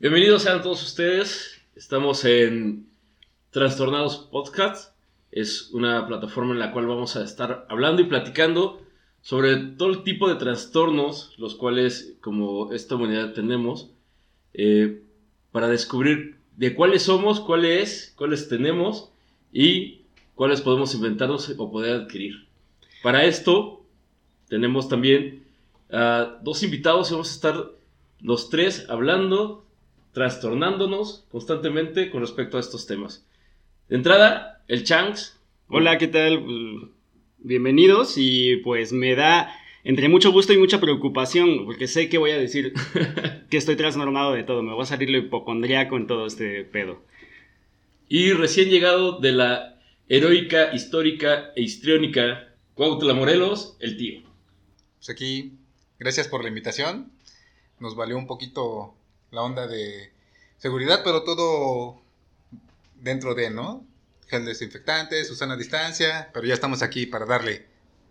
Bienvenidos a todos ustedes. Estamos en Trastornados Podcast. Es una plataforma en la cual vamos a estar hablando y platicando sobre todo el tipo de trastornos los cuales como esta humanidad tenemos eh, para descubrir de cuáles somos, cuáles, cuáles tenemos y cuáles podemos inventarnos o poder adquirir. Para esto tenemos también a dos invitados y vamos a estar los tres hablando, trastornándonos constantemente con respecto a estos temas. De entrada, el Changs. Hola, ¿qué tal? Bienvenidos y pues me da entre mucho gusto y mucha preocupación porque sé que voy a decir que estoy trasnormado de todo, me va a salir lo hipocondriaco en todo este pedo. Y recién llegado de la heroica, histórica e histriónica Cuautla Morelos, el tío. Pues aquí, gracias por la invitación. Nos valió un poquito la onda de seguridad, pero todo dentro de, ¿no? Gel desinfectante, Susana a distancia, pero ya estamos aquí para darle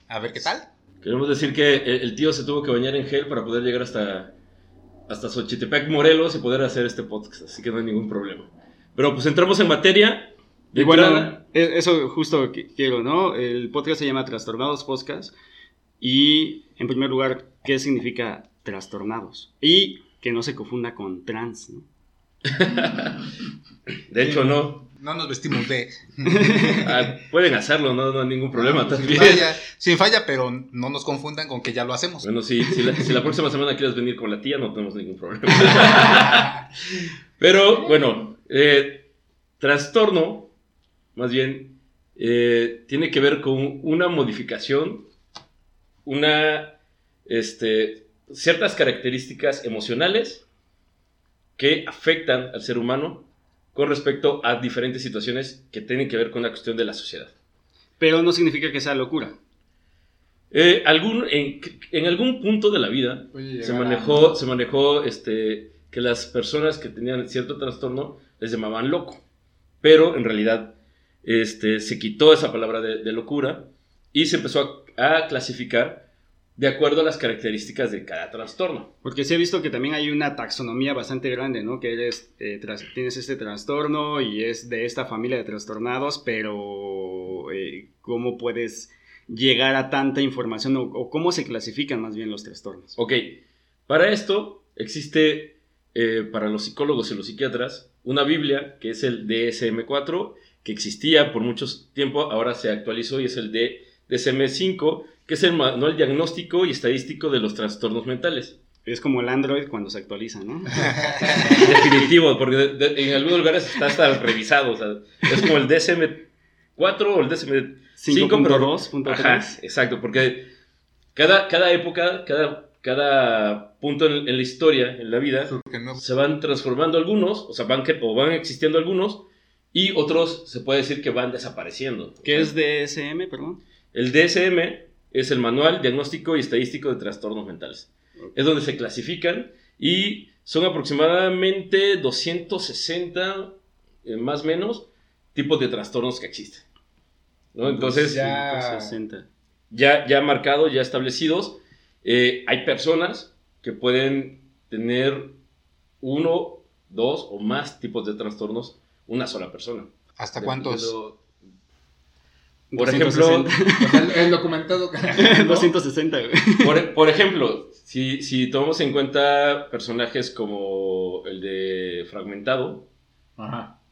a ver qué tal. Queremos decir que el tío se tuvo que bañar en gel para poder llegar hasta, hasta Xochitepec, Morelos y poder hacer este podcast, así que no hay ningún problema. Pero pues entramos en materia. y bueno, e, eso justo quiero, ¿no? El podcast se llama Trastornados Podcast. Y en primer lugar, ¿qué significa trastornados? Y que no se confunda con trans, ¿no? de hecho, no. No nos vestimos de. Ah, pueden hacerlo, no, hay ningún problema. Sin falla, pero no nos confundan con que ya lo hacemos. Bueno, sí, si la, próxima semana quieres venir con la tía, no tenemos ningún problema. pero bueno, eh, trastorno, más bien, eh, tiene que ver con una modificación, una, este, ciertas características emocionales que afectan al ser humano con respecto a diferentes situaciones que tienen que ver con la cuestión de la sociedad. Pero no significa que sea locura. Eh, algún, en, algún punto de la vida se manejó, se manejó este, que las personas que tenían cierto trastorno les llamaban loco. Pero en realidad este, se quitó esa palabra de, locura y se empezó a, a clasificar de acuerdo a las características de cada trastorno. Porque sí he visto que también hay una taxonomía bastante grande, ¿no? Que eres, eh, tienes este trastorno y es de esta familia de trastornados, pero eh, ¿cómo puedes llegar a tanta información o, cómo se clasifican más bien los trastornos? Ok, para esto existe eh, para los psicólogos y los psiquiatras una Biblia que es el DSM-4, que existía por mucho tiempo, ahora se actualizó y es el DSM-5 que es el manual diagnóstico y estadístico de los trastornos mentales. Es como el Android cuando se actualiza, ¿no? Definitivo, porque en algunos lugares está hasta revisado. O sea, es como el DSM-4 o el DSM-5.2.3. Exacto, porque cada, cada época, cada, cada punto en, la historia, en la vida, se van transformando algunos, o sea, van, o van existiendo algunos, y otros se puede decir que van desapareciendo. ¿Qué es DSM, perdón? El DSM es el Manual Diagnóstico y Estadístico de Trastornos Mentales. Es donde se clasifican y son aproximadamente 260, eh, más o menos, tipos de trastornos que existen. Entonces, ya, ya, ya marcados, ya establecidos, eh, hay personas que pueden tener uno, dos o más tipos de trastornos una sola persona. ¿Hasta cuántos? Por ejemplo, el, documentado. 260, Por, ejemplo, si, si, tomamos en cuenta personajes como el de Fragmentado,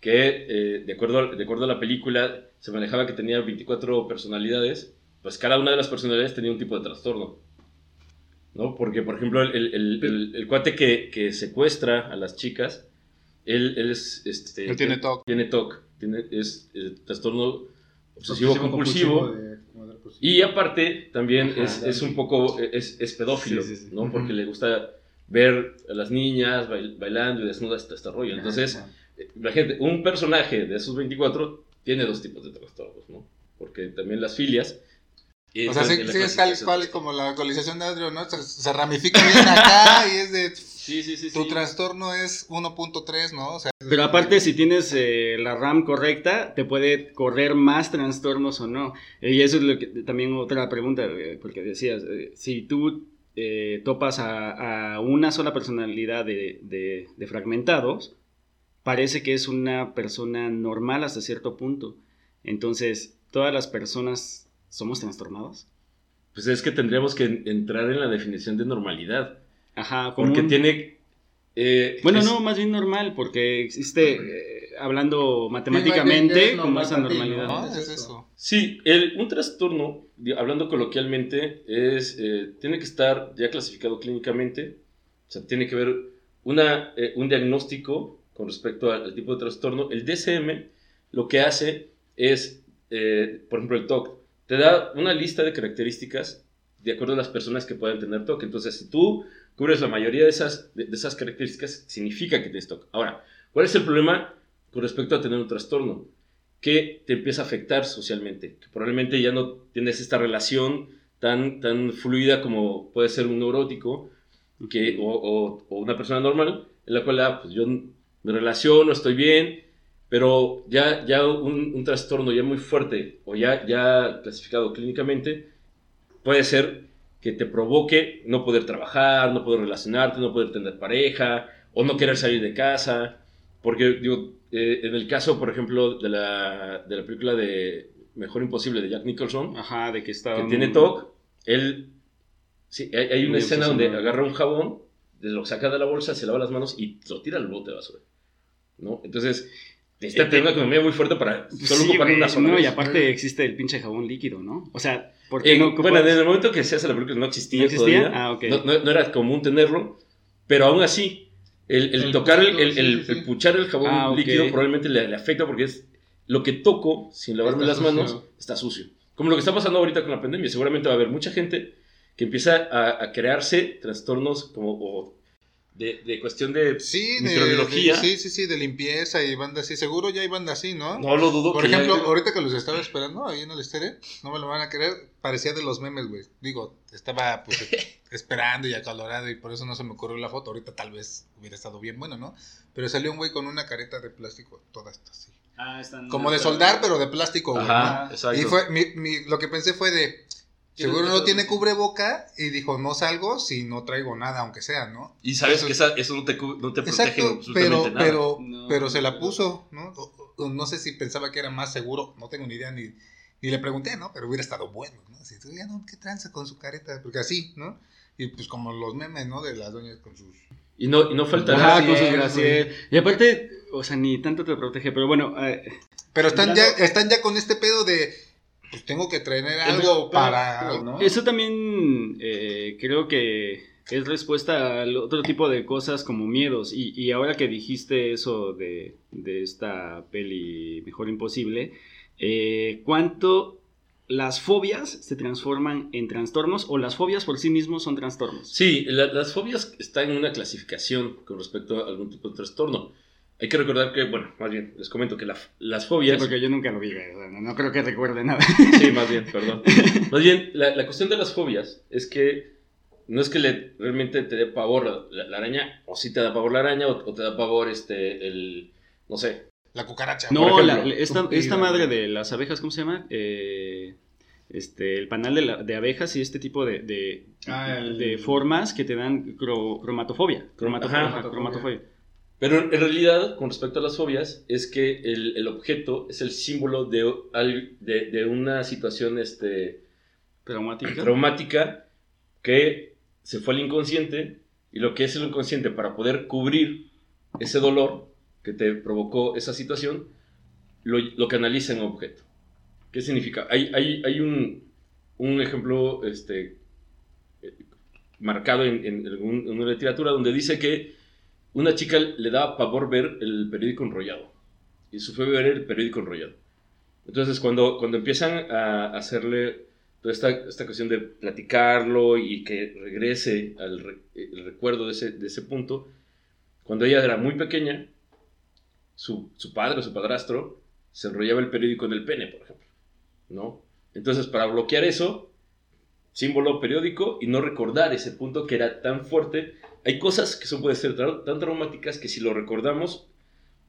que eh, de, acuerdo, de acuerdo a la película se manejaba que tenía 24 personalidades, pues cada una de las personalidades tenía un tipo de trastorno. ¿no? Porque, por ejemplo, el, el, el, cuate que, que, secuestra a las chicas, él, él es... Este, él tiene TOC. Tiene TOC. Tiene, es el trastorno obsesivo compulsivo. y aparte también es, es, un poco, es, es pedófilo, ¿no? Porque le gusta ver a las niñas bailando y desnudas este, este rollo. Entonces, la gente, un personaje de esos 24 tiene dos tipos de trastornos, ¿no? Porque también las filias Y O sea, sí, es tal cual como la alcoholización de Adrio, ¿no? Se, se ramifica bien acá y es de... Sí, sí, sí. Tu sí. trastorno es 1.3, ¿no? O sea, Pero aparte, si tienes eh, la RAM correcta, te puede correr más trastornos o no. Eh, Y eso es lo que también otra pregunta, eh, porque decías, eh, si tú eh, topas a, a una sola personalidad de, de- de fragmentados, parece que es una persona normal hasta cierto punto. Entonces, ¿todas las personas somos trastornados? Pues es que tendríamos que entrar en la definición de normalidad. Ajá, como Porque un- tiene. eh, Bueno, es- no, más bien normal, porque existe, eh, hablando matemáticamente, como esa normalidad. ¿no? Es Es eso. Sí, el, un trastorno, hablando coloquialmente, es, eh, tiene que estar ya clasificado clínicamente. O sea, tiene que haber una, eh, un diagnóstico con respecto al, al tipo de trastorno. El DSM lo que hace es, eh, por ejemplo, el TOC, te da una lista de características de acuerdo a las personas que puedan tener TOC. Entonces, si tú cubres la mayoría de esas, de, esas características, significa que tienes TOC. Ahora, ¿cuál es el problema con respecto a tener un trastorno? que te empieza a afectar socialmente, que probablemente ya no tienes esta relación tan, tan fluida como puede ser un neurótico que, o una persona normal, en la cual ah, pues yo me relaciono, estoy bien, pero ya, ya un, un trastorno ya muy fuerte o ya, ya clasificado clínicamente puede ser que te provoque no poder trabajar, no poder relacionarte, no poder tener pareja o no querer salir de casa. Porque, digo, eh, en el caso, por ejemplo, de la, de la película de Mejor Imposible de Jack Nicholson, Ajá, de que estaba... que tiene TOC, él. Sí, hay, hay una escena donde agarra un jabón, lo saca de la bolsa, se lava las manos y lo tira al bote de basura. ¿No? Entonces, Eh, tener una economía muy fuerte para solo Sí, ocupar una sola no, y aparte existe el pinche jabón líquido, ¿no? O sea, ¿por qué Eh, no bueno, ocupas- en el momento que se hace la película no existía, ¿No existía? todavía. Ah, ok. no, no- no era común tenerlo, pero aún así, el, el El tocar, el, el, sí, sí, el puchar el jabón Ah, ok. líquido probablemente le, le afecta porque es lo que toco sin lavarme Está las manos sucio. está sucio. Como lo que está pasando ahorita con la pandemia, seguramente va a haber mucha gente que empieza a, a crearse trastornos como o de, de cuestión de Sí, microbiología. de- sí, sí, sí, de limpieza y banda así. Seguro ya hay banda así, ¿no? No lo dudo. Por que ya- ejemplo, ahorita que los estaba esperando ahí en el estere, no me lo van a creer, parecía de los memes, güey. Digo, estaba pues esperando y acalorado y por eso no se me ocurrió la foto. Ahorita tal vez hubiera estado bien bueno, ¿no? Pero salió un güey con una careta de plástico, toda esta así. Ah, están- Como de soldar, pero de plástico, güey. Ajá, ¿no? exacto. Y fue, mi, mi- lo que pensé fue de, seguro no tiene cubreboca y dijo, no salgo si no traigo nada, aunque sea, ¿no? Y sabes Eso- que esa- eso no te, no te protege Exacto, absolutamente pero, nada. pero, No. pero se la puso, ¿no? O- o- no sé si pensaba que era más seguro, no tengo ni idea, ni, ni le pregunté, ¿no? Pero hubiera estado bueno, ¿no? Así, "Oiga, no, ¿qué tranza con su careta? Porque así, ¿no? Y pues como los memes, ¿no? De las doñas con sus... Y no, y no faltará. Ajá, con sus gracias. Y aparte, o sea, ni tanto te protege, pero bueno, eh, Pero están ya, están ya con este pedo de, pues tengo que traer algo pero- para, ¿no? eso también eh, creo que es respuesta al otro tipo de cosas como miedos. Y, y ahora que dijiste eso de, de esta peli Mejor Imposible, eh, ¿cuánto las fobias se transforman en trastornos o las fobias por sí mismos son trastornos? Sí, la- las fobias están en una clasificación con respecto a algún tipo de trastorno. Hay que recordar que, bueno, más bien, les comento que la- las Sí, fobias... porque yo nunca lo vi, güey, o sea, no, no creo que recuerde nada. Sí, más bien, perdón. Más bien, la, la cuestión de las fobias es que no es que le, realmente te dé pavor la, araña, o sí te da pavor la araña, o, o te da pavor este, el, no sé. La cucaracha. No, por ejemplo. esta, esta madre de las abejas, ¿cómo se llama? Eh, este, el panal de, la- de abejas y este tipo de, de, Ah, el- de formas que te dan cro- cromatofobia. Cromatofobia. Ajá. ajá, cromatofobia. Pero en realidad, con respecto a las fobias, es que el, el objeto es el símbolo de, de, de una situación este, Traumática. traumática que se fue al inconsciente y lo que es el inconsciente para poder cubrir ese dolor que te provocó esa situación, lo, lo canaliza en un objeto. ¿Qué significa? Hay, hay, hay un, un ejemplo este, eh, marcado en, en una literatura donde dice que una chica le daba pavor ver el periódico enrollado y se fue ver el periódico enrollado. Entonces, cuando, cuando empiezan a hacerle toda esta, esta cuestión de platicarlo y que regrese al re- el recuerdo de ese, de ese punto, cuando ella era muy pequeña, su, su padre o su padrastro se enrollaba el periódico en el pene, por ejemplo, ¿no? Entonces, para bloquear eso, símbolo periódico y no recordar ese punto que era tan fuerte. Hay cosas que son, pueden ser tan traumáticas que si lo recordamos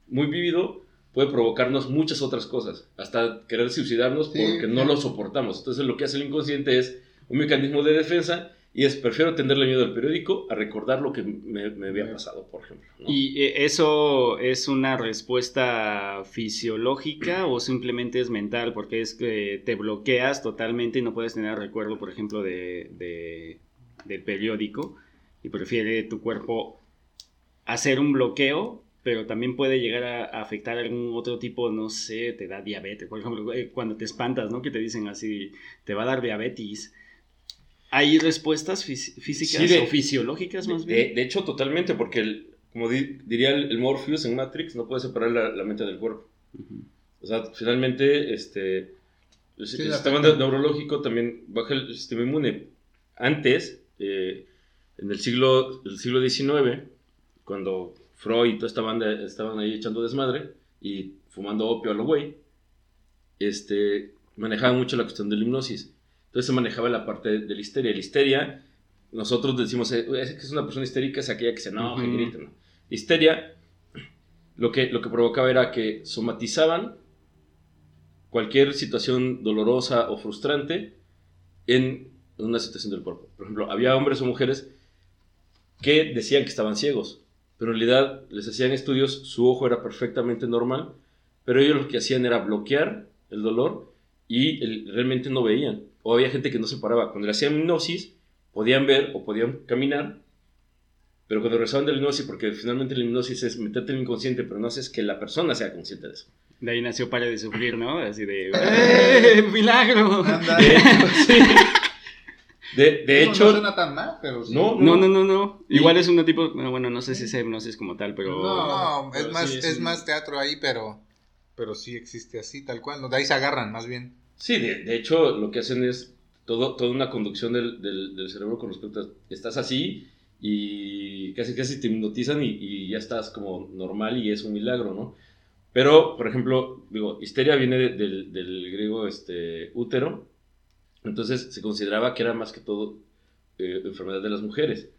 muy vivido, puede provocarnos muchas otras cosas, hasta querer suicidarnos porque no lo soportamos. Entonces lo que hace el inconsciente es un mecanismo de defensa y es, prefiero tenerle miedo al periódico a recordar lo que me, había pasado, por ejemplo. ¿Y eh, eso es una respuesta fisiológica o simplemente es mental? Porque es que te bloqueas totalmente y no puedes tener recuerdo, por ejemplo, de, del periódico y prefiere tu cuerpo hacer un bloqueo pero también puede llegar a, afectar algún otro tipo, no sé, te da diabetes, por ejemplo, eh, cuando te espantas, ¿no? Que te dicen así, te va a dar diabetes. ¿Hay respuestas físicas o fisiológicas más bien? De, hecho, totalmente, porque como diría el, Morpheus en Matrix, no puede separar la, mente del cuerpo. O sea, finalmente, este, el, sistema neurológico también baja el sistema inmune. Antes, eh, en el siglo, el siglo XIX, cuando Freud y toda esta banda estaban ahí echando desmadre y fumando opio a lo güey, este, manejaban mucho la cuestión de la hipnosis. Entonces se manejaba la parte de la histeria. La histeria, nosotros decimos eh, es que es una persona histérica, es aquella que se enoja y grita. ¿no? Histeria, lo que, lo que provocaba era que somatizaban cualquier situación dolorosa o frustrante en una situación del cuerpo. Por ejemplo, había hombres o mujeres que decían que estaban ciegos pero en realidad les hacían estudios, su ojo era perfectamente normal, pero ellos lo que hacían era bloquear el dolor y realmente no veían. O había gente que no se paraba. Cuando le hacían hipnosis, podían ver o podían caminar, pero cuando regresaban de la hipnosis, porque finalmente la hipnosis es meterte en el inconsciente, pero no haces que la persona sea consciente de eso. De ahí nació Para de Sufrir, ¿no? Así de ¡Eh, milagro! De, de hecho. No suena tan mal, pero sí. No, no, no, no. Igual es un tipo. Bueno, no sé si es hipnosis como tal, pero. No, es, más, es, más teatro ahí, pero. Pero sí existe así, tal cual. De ahí se agarran, más bien. Sí, de, de hecho, lo que hacen es todo, toda una conducción del, del, cerebro con respecto a. Estás así y casi casi te hipnotizan y, y, ya estás como normal y es un milagro, ¿no? Pero, por ejemplo, digo, histeria viene del, del griego este, útero entonces se consideraba que era más que todo eh, enfermedad de las mujeres.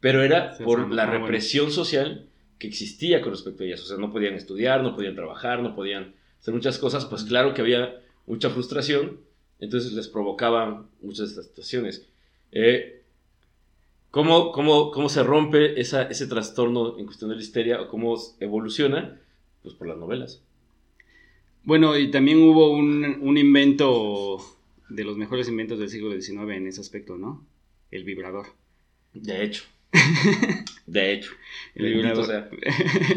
Pero era por la represión social que existía con respecto a ellas. O sea, no podían estudiar, no podían trabajar, no podían hacer muchas cosas. Pues claro que había mucha frustración. Entonces les provocaba muchas de estas situaciones. Eh, ¿cómo, cómo, cómo, se rompe esa, ese trastorno en cuestión de la histeria o cómo evoluciona? Pues por las novelas. Bueno, y también hubo un, un invento de los mejores inventos del siglo XIX en ese aspecto, ¿no? El vibrador. De hecho. De hecho. El vibrador.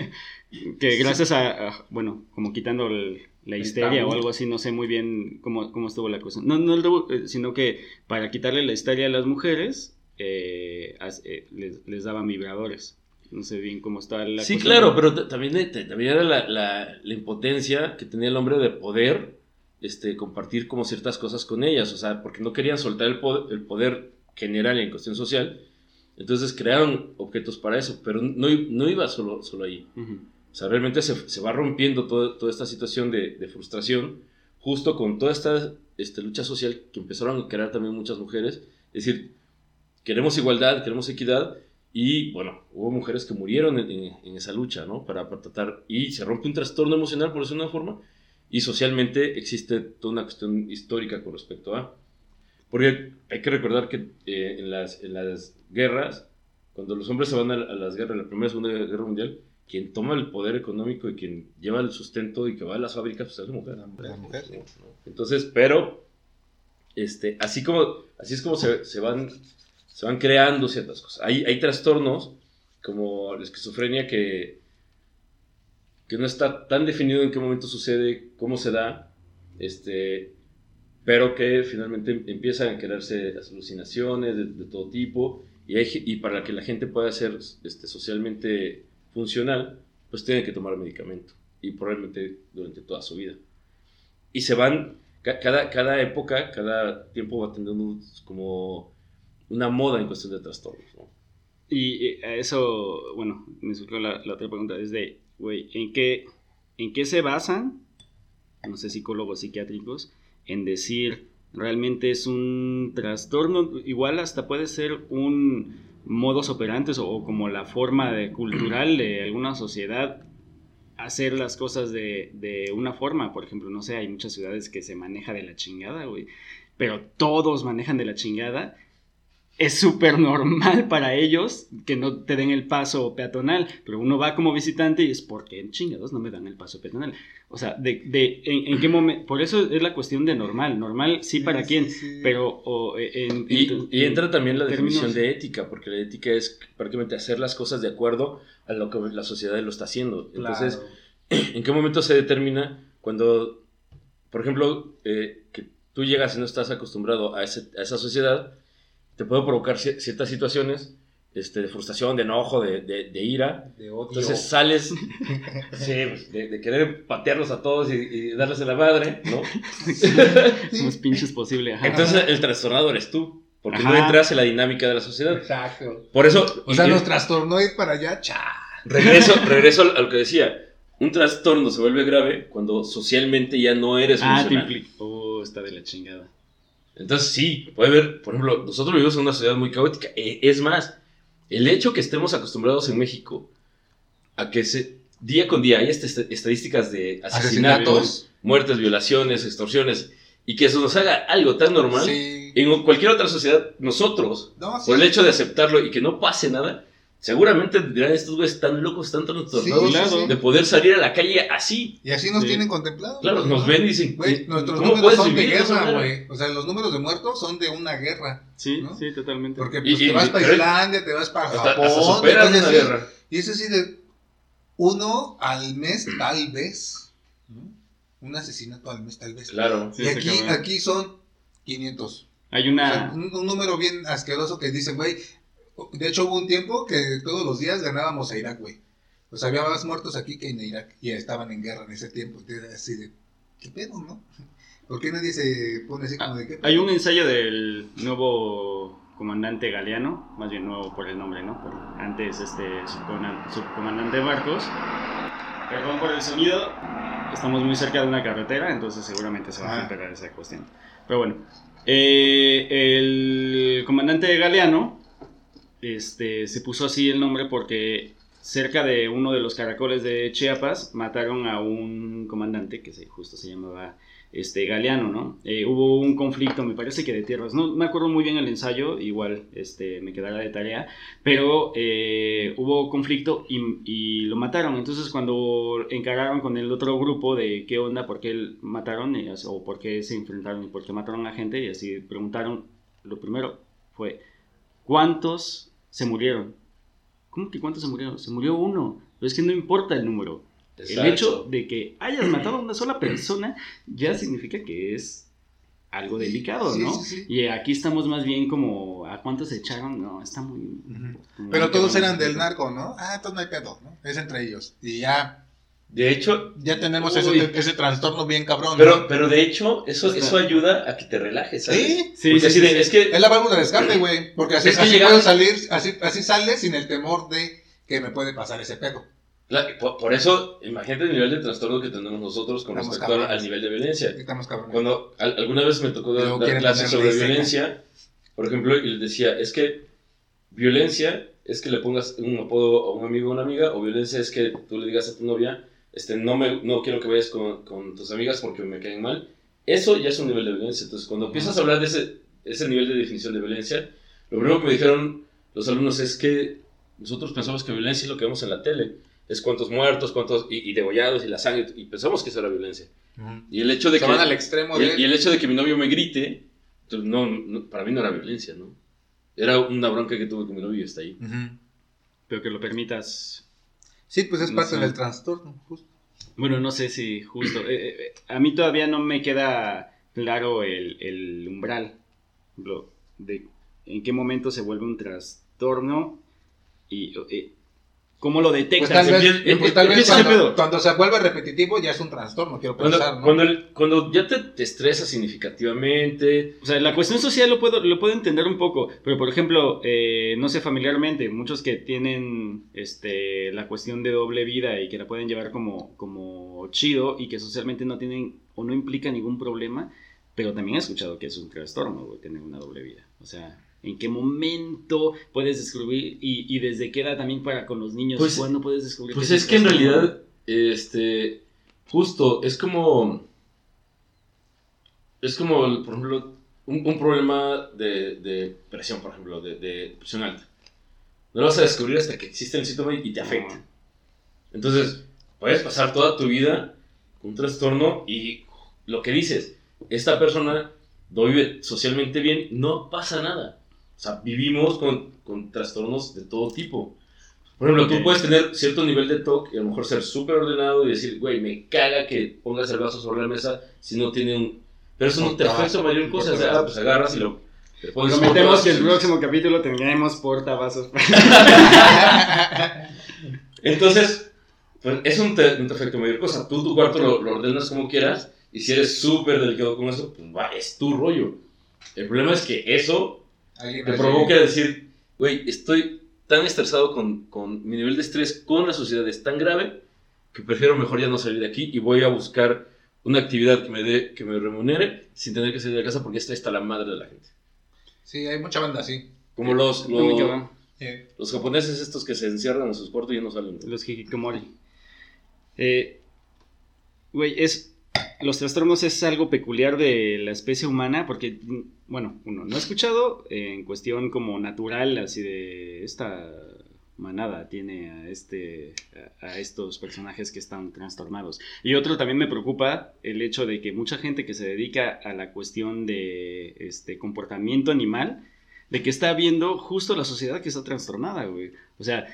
que gracias a, bueno, como quitando la histeria o algo así, no sé muy bien cómo, cómo estuvo la cosa. No, no, eh, sino que para quitarle la histeria a las mujeres, eh, eh, les, daban vibradores. No sé bien cómo está la Sí, claro, pero también, también era la, la impotencia que tenía el hombre de poder este, compartir como ciertas cosas con ellas, o sea, porque no querían soltar el poder, el poder general en cuestión social, entonces crearon objetos para eso, pero no, no iba solo, solo ahí. O sea, realmente se, se va rompiendo toda esta situación de, de, frustración, justo con toda esta este, lucha social que empezaron a crear también muchas mujeres, es decir, queremos igualdad, queremos equidad, y bueno, hubo mujeres que murieron en, en, esa lucha, ¿no? Para, para, tratar, y se rompe un trastorno emocional, por decirlo de una forma, y socialmente existe toda una cuestión histórica con respecto a... Porque hay que recordar que eh, en, las, en las guerras, cuando los hombres se van a, las guerras, la Primera y Segunda Guerra Mundial, quien toma el poder económico y quien lleva el sustento y que va a las fábricas, pues es la mujer. La mujer. Entonces, pero, este, así, como, así es como se, se, van, se van creando ciertas cosas. Hay, hay trastornos como la esquizofrenia que que no está tan definido en qué momento sucede, cómo se da, este, pero que finalmente empiezan a crearse alucinaciones de, todo tipo y, y, para que la gente pueda ser este, socialmente funcional, pues tienen que tomar medicamento y probablemente durante toda su vida. Y se van, cada, cada época, cada tiempo va teniendo como una moda en cuestión de trastornos. Y eso, bueno, me surgió la, la otra pregunta, es de güey, ¿en qué, ¿en qué se basan, no sé, psicólogos psiquiátricos, en decir realmente es un trastorno, igual hasta puede ser un modos operantes o, como la forma de, cultural de alguna sociedad hacer las cosas de, de, una forma. Por ejemplo, no sé, hay muchas ciudades que se maneja de la chingada, güey. Pero todos manejan de la chingada es súper normal para ellos que no te den el paso peatonal, pero uno va como visitante y es porque en chingados no me dan el paso peatonal. O sea, de, de en, qué momento, por eso es la cuestión de normal, normal sí para quién, pero e, y, entra también la definición de ética, porque la ética es prácticamente hacer las cosas de acuerdo a lo que la sociedad lo está haciendo. Entonces, ¿en qué momento se determina cuando, por ejemplo, eh, que tú llegas y no estás acostumbrado a, a esa sociedad? Te puede provocar ciertas situaciones este, de frustración, de enojo, de, de, ira. De odio. Entonces sales sí, pues, de, querer patearlos a todos y, darles a la madre, ¿no? Más pinches posible. Entonces el trastornado eres tú. Porque no entras en la dinámica de la sociedad. Exacto. Por eso. O sea, nos trastornó ir para allá, cha. Regreso, regreso a lo que decía. Un trastorno se vuelve grave cuando socialmente ya no eres ah, funcional. Oh, está de la chingada. Entonces sí, puede ver, por ejemplo, nosotros vivimos en una sociedad muy caótica. E, es más, el hecho que estemos acostumbrados en México a que se, día con día hay estadísticas de asesinatos, muertes, violaciones, extorsiones, y que eso nos haga algo tan normal, en cualquier otra sociedad, nosotros, por el hecho de aceptarlo y que no pase nada, Seguramente dirán estos güeyes están locos, están trastornados de poder salir a la calle así. Y así nos tienen contemplados. Claro, nos ven y dicen, güey, nuestros números son de guerra, güey. O sea, los números de muertos son de una guerra. Sí, sí, totalmente. Porque pues, te vas para Islandia, te vas para Japón. Hasta una guerra. Y eso sí de uno al mes, tal vez. Un asesinato al mes, tal vez. Claro. y aquí, aquí son 500. Hay una... un, un, número bien asqueroso que dicen, güey, de hecho, hubo un tiempo que todos los días ganábamos a Irak, güey. Pues había más muertos aquí que en Irak. Y estaban en guerra en ese tiempo. Entonces, así de, ¿qué pedo, no? ¿Por qué nadie se pone así como de qué pedo? Hay un ensayo del nuevo comandante Galeano, más bien nuevo por el nombre, ¿no? antes, este, subcomandante Marcos. Perdón por el sonido. Estamos muy cerca de una carretera, entonces seguramente se va a esperar esa cuestión. Pero bueno, eh, el comandante Galeano este, se puso así el nombre porque cerca de uno de los caracoles de Chiapas mataron a un comandante que se, justo se llamaba este, Galeano, ¿no? Eh, hubo un conflicto, me parece que de tierras, no me acuerdo muy bien el ensayo, igual este, me quedará de tarea, pero eh, hubo conflicto y, lo mataron. Entonces cuando encararon con el otro grupo de qué onda, por qué mataron o por qué se enfrentaron y por qué mataron a gente, y así preguntaron, lo primero fue, ¿cuántos se murieron. ¿Cómo que cuántos se murieron? Se murió uno. Pero es que no importa el número. El hecho de que hayas matado a una sola persona ya significa que es algo delicado, ¿no? y aquí estamos más bien como, ¿a cuántos se echaron? No, está muy... Pero todos eran del narco, ¿no? Ah, entonces no hay pedo, ¿no? Es entre ellos. Y ya de hecho, ya tenemos ese, trastorno bien cabrón. Pero, pero de hecho, eso, eso ayuda a que te relajes, ¿sabes? Sí, sí, es, que... es la válvula de escape, güey. Porque así, puedo salir, así, así sales sin el temor de que me puede pasar ese pedo. por, eso, imagínate el nivel de trastorno que tenemos nosotros con respecto al nivel de violencia. Estamos Cuando alguna vez me tocó dar, clases sobre violencia, por ejemplo, y les decía, es que violencia es que le pongas un apodo a un amigo o una amiga, o violencia es que tú le digas a tu novia, este, no, me, no quiero que vayas con, con, tus amigas porque me caen mal. Eso ya es un nivel de violencia. Entonces, cuando empiezas a hablar de ese, ese nivel de definición de violencia, lo primero que me dijeron los alumnos es que nosotros pensamos que violencia es lo que vemos en la tele. Es cuántos muertos, cuántos y, degollados y la sangre. Y pensamos que eso era violencia. Y el hecho de que... al extremo y, el hecho de que mi novio me grite, pues, no, para mí no era violencia, ¿no? Era una bronca que tuve con mi novio y está ahí. Pero que lo permitas Sí, pues es parte del trastorno, justo. Bueno, no sé si justo. Eh, eh, a mí todavía no me queda claro el, el umbral de en qué momento se vuelve un trastorno y eh, ¿Cómo lo detectas? Pues tal vez, pues tal vez cuando, se vuelve repetitivo ya es un trastorno, quiero pensar, cuando, ¿no? cuando, ya te, te estresas significativamente... O sea, la cuestión social lo puedo, lo puedo entender un poco, pero por ejemplo, eh, no sé, familiarmente, muchos que tienen este, la cuestión de doble vida y que la pueden llevar como, como chido y que socialmente no tienen o no implica ningún problema, pero también he escuchado que es un trastorno, güey, tener una doble vida. O sea, ¿en qué momento puedes descubrir y, y desde qué edad también para con los niños? Pues- ¿Cuándo puedes descubrir? Pues es que en realidad, este, justo, es como, es como, por ejemplo, un, un problema de, de presión, por ejemplo, de, de presión alta. No lo vas a descubrir hasta que existe el síntoma y te afecta. Entonces, puedes pasar toda tu vida con un trastorno y lo que dices, esta persona no vive socialmente bien, no pasa nada. O sea, vivimos con, con trastornos de todo tipo. Por ejemplo, Ok. tú puedes tener cierto nivel de TOC y a lo mejor ser súper ordenado y decir, güey, me caga que pongas el vaso sobre la mesa si no tiene un... Pero eso no te afecta a mayor cosa, o sea, pues agarras y lo... Prometemos que el próximo capítulo tendremos portavasos. Entonces, pues eso no te, no te afecta a mayor cosa. Tú tu cuarto lo, lo ordenas como quieras y si eres súper delicado con eso, pues va, es tu rollo. El problema es que eso Alguien te así- provoca decir, güey, estoy tan estresado con, con mi nivel de estrés con la sociedad es tan grave que prefiero mejor ya no salir de aquí y voy a buscar una actividad que me dé, que me remunere sin tener que salir de casa porque esta está la madre de la gente. Sí, hay mucha banda así. Como los, me los, japoneses estos que se encierran en sus cuartos y ya no salen. Los hikikomori. Eh, Güey, es. Los trastornos es algo peculiar de la especie humana porque, bueno, uno no ha escuchado eh, en cuestión como natural, así de esta manada tiene a este a estos personajes que están trastornados. Y otro también me preocupa el hecho de que mucha gente que se dedica a la cuestión de este comportamiento animal, de que está viendo justo la sociedad que está trastornada, güey. O sea,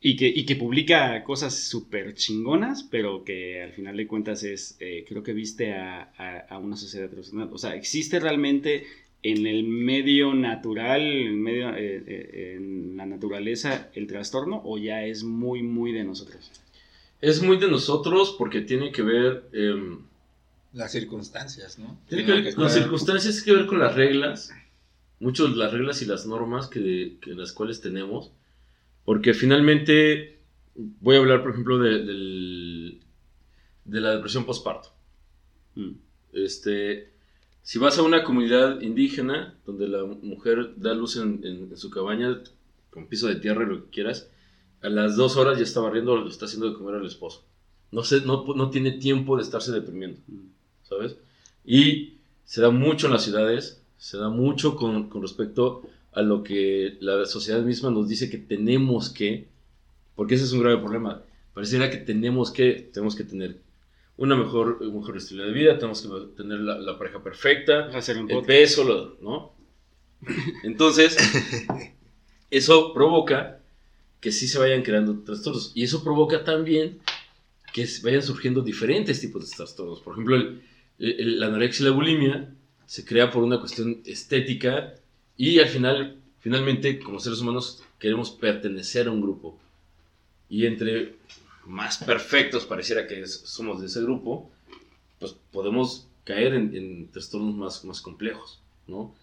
y que, y que publica cosas súper chingonas, pero que al final de cuentas es, eh, creo que viste a, a- a una sociedad trastornada. O sea, ¿existe realmente en el medio natural, en, medio, eh, eh, en la naturaleza, el trastorno o ya es muy, muy de nosotros? Es muy de nosotros porque tiene que ver... em, las circunstancias, ¿no? Tiene que ver con las circunstancias, tiene que ver con las reglas, muchas las reglas y las normas que, que las cuales tenemos, porque finalmente voy a hablar, por ejemplo, de, de la depresión postparto. Mm. Este, si vas a una comunidad indígena donde la mujer da luz en, su cabaña con piso de tierra y lo que quieras, a las dos horas ya está barriendo o le está haciendo de comer al esposo. No, se, no, tiene tiempo de estarse deprimiendo. ¿sabes? Y se da mucho en las ciudades, se da mucho con, con respecto a lo que la sociedad misma nos dice que tenemos que, porque ese es un grave problema. Pareciera que tenemos que, tenemos que tener una mejor, un mejor estilo de vida, tenemos que tener la, la pareja perfecta, Hacer un el peso, lo- ¿no? Entonces, eso provoca que sí se vayan creando trastornos. Y eso provoca también que vayan surgiendo diferentes tipos de trastornos. Por ejemplo, el- el- la anorexia y la bulimia se crea por una cuestión estética y al final, finalmente, como seres humanos, queremos pertenecer a un grupo. Y entre más perfectos pareciera que es- somos de ese grupo, pues podemos caer en, en trastornos más, más complejos, ¿no?